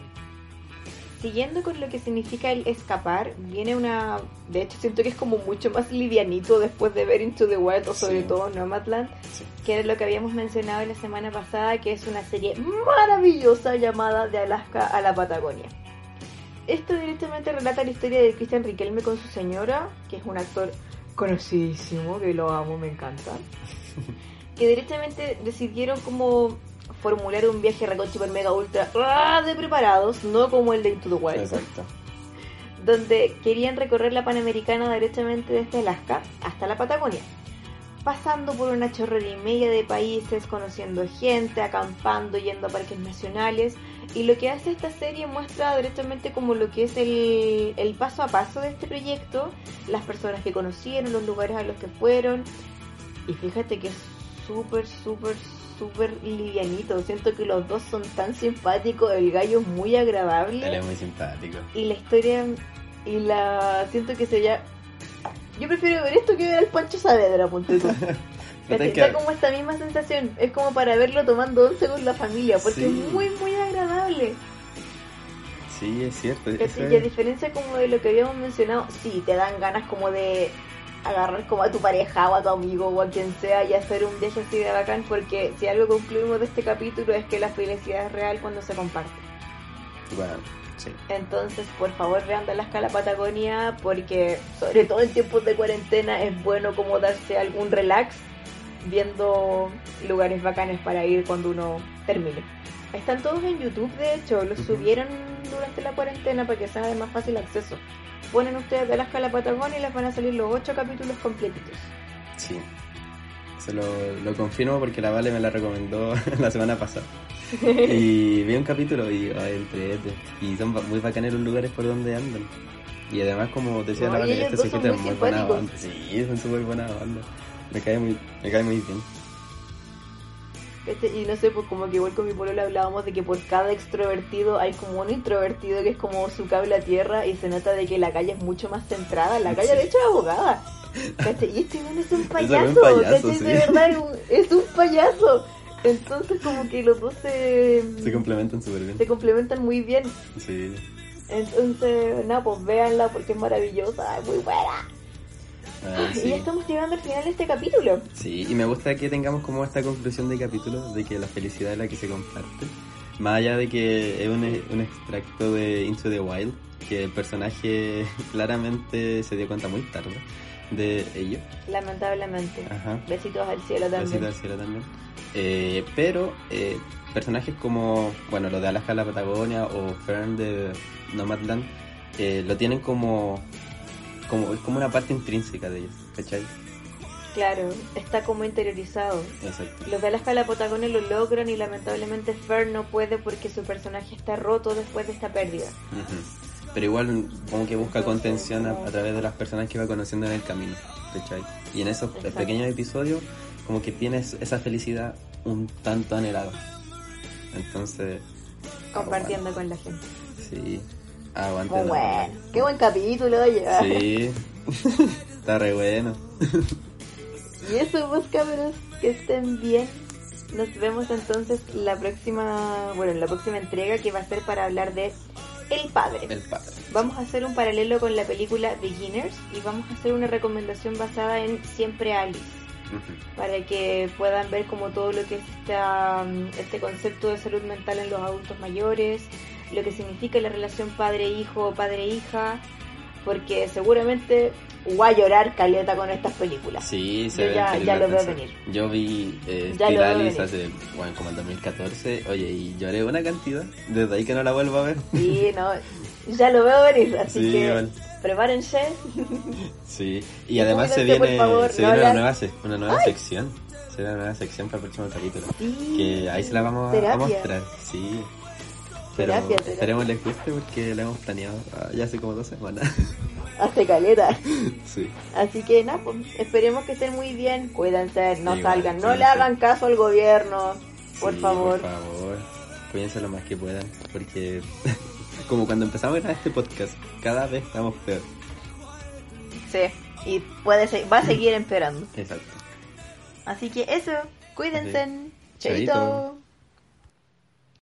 siguiendo con lo que significa el escapar, viene una, de hecho siento que es como mucho más livianito después de ver Into the Wild o sobre Sí. todo Nomadland, Sí. que era lo que habíamos mencionado la semana pasada, que es una serie maravillosa llamada De Alaska a la Patagonia. Esto directamente relata la historia de Christian Riquelme con su señora, que es un actor conocidísimo, que lo amo, me encanta. que directamente decidieron como formular un viaje record super mega ultra ¡ah! de preparados, no como el de Into the Wild, Exacto. donde querían recorrer la Panamericana directamente desde Alaska hasta la Patagonia, pasando por una chorrera y media de países, conociendo gente, acampando, yendo a parques nacionales. Y lo que hace esta serie muestra directamente como lo que es el, el paso a paso de este proyecto, las personas que conocieron, los lugares a los que fueron. Y fíjate que es súper, súper, súper livianito. Siento que los dos son tan simpáticos, el gallo es muy agradable Él es muy simpático. y la historia y la siento que se ya yo prefiero ver esto que ver al Pancho Saavedra ponte tú. Que- Da como esta misma sensación es como para verlo tomando once con la familia porque Sí. es muy muy agradable Sí, es cierto. ¿Cachai? y a diferencia como de lo que habíamos mencionado sí te dan ganas como de agarrar como a tu pareja o a tu amigo o a quien sea y hacer un viaje así de bacán porque si algo concluimos de este capítulo es que la felicidad es real cuando se comparte Bueno, sí. Entonces, por favor, vean de la escala Patagonia porque, sobre todo en tiempos de cuarentena, es bueno como darse algún relax viendo lugares bacanes para ir cuando uno termine. Están todos en YouTube, de hecho, los subieron durante la cuarentena para que sea de más fácil acceso. Ponen ustedes de la escala Patagonia y les van a salir los ocho capítulos completitos. Sí. Se lo, lo confirmo porque la Vale me la recomendó la semana pasada. Y vi un capítulo y ay, entrete. Y son muy bacanes los lugares por donde andan. Y además, como decía No, la Vale, este sujeto es muy buena onda. Sí, son súper buena onda. Me cae muy, me cae muy bien. ¿Cachai? Y no sé, pues como que igual con mi polola hablábamos de que por cada extrovertido hay como un introvertido que es como su cable a tierra y se nota de que la calle es mucho más centrada. La calle Sí. de hecho es abogada. ¿Cachai? Y este weón es un payaso, un payaso, ¿cachai? sí. De verdad es un, es un payaso. Entonces como que los dos se, Se complementan súper bien. se complementan muy bien. Sí. Entonces, nada, pues véanla porque es maravillosa, es muy buena. Ah, Y sí. ya estamos llegando al final de este capítulo. Sí, y me gusta que tengamos como esta conclusión de capítulo de que la felicidad es la que se comparte. Más allá de que es un, un extracto de Into the Wild, que el personaje claramente se dio cuenta muy tarde de ello. Lamentablemente. Ajá. Besitos al cielo también. Besito al cielo también. Eh, pero eh, personajes como, bueno, lo de Alaska la Patagonia o Fern de Nomadland, eh, lo tienen como, como, es como una parte intrínseca de ellos, ¿cachai? Claro, está como interiorizado. Exacto. Los de Alaska la Patagonia lo logran y lamentablemente Fern no puede porque su personaje está roto después de esta pérdida. Pero igual como que busca contención a, a través de las personas que va conociendo en el camino, ¿cachai? Y en esos Exacto. pequeños episodios como que tienes esa felicidad un tanto anhelada. Entonces, Compartiendo con la gente. sí, aguante. Bueno. Qué buen capítulo, oye. Sí, está re bueno. Y eso, pues cabros, que estén bien. Nos vemos entonces la próxima, bueno, en la próxima entrega que va a ser para hablar de El Padre. El padre. Vamos a hacer un paralelo con la película Beginners y vamos a hacer una recomendación basada en Siempre Alice. Para que puedan ver como todo lo que está mm, este concepto de salud mental en los adultos mayores, lo que significa la relación padre-hijo o padre-hija, porque seguramente voy a llorar caleta con estas películas. Sí, se Yo ve ya- ya lo veo venir. Yo vi eh, venir. hace, bueno, como en 2014, oye, y lloré una cantidad, desde ahí que no la vuelvo a ver. Y no, ya lo veo venir, así Sí, que igual. prepárense. Sí, y Y además se viene, favor, se no viene una nueva, una nueva sección, se viene una nueva sección para el próximo capítulo, Sí. que ahí se la vamos a- a, mostrar, sí. Pero Terapia, terapia. esperemos les guste porque la hemos planeado ah, ya hace como dos semanas. Hace caleta. sí. Así que nada, pues, esperemos que estén muy bien. Cuídense, no salgan, no le hagan caso al gobierno, por Sí, favor. Por favor, cuídense lo más que puedan, porque como cuando empezamos a grabar este podcast, cada vez estamos peor. Sí, y puede se- va a seguir empeorando. Exacto. Así que eso, cuídense. Chaito. Chaito.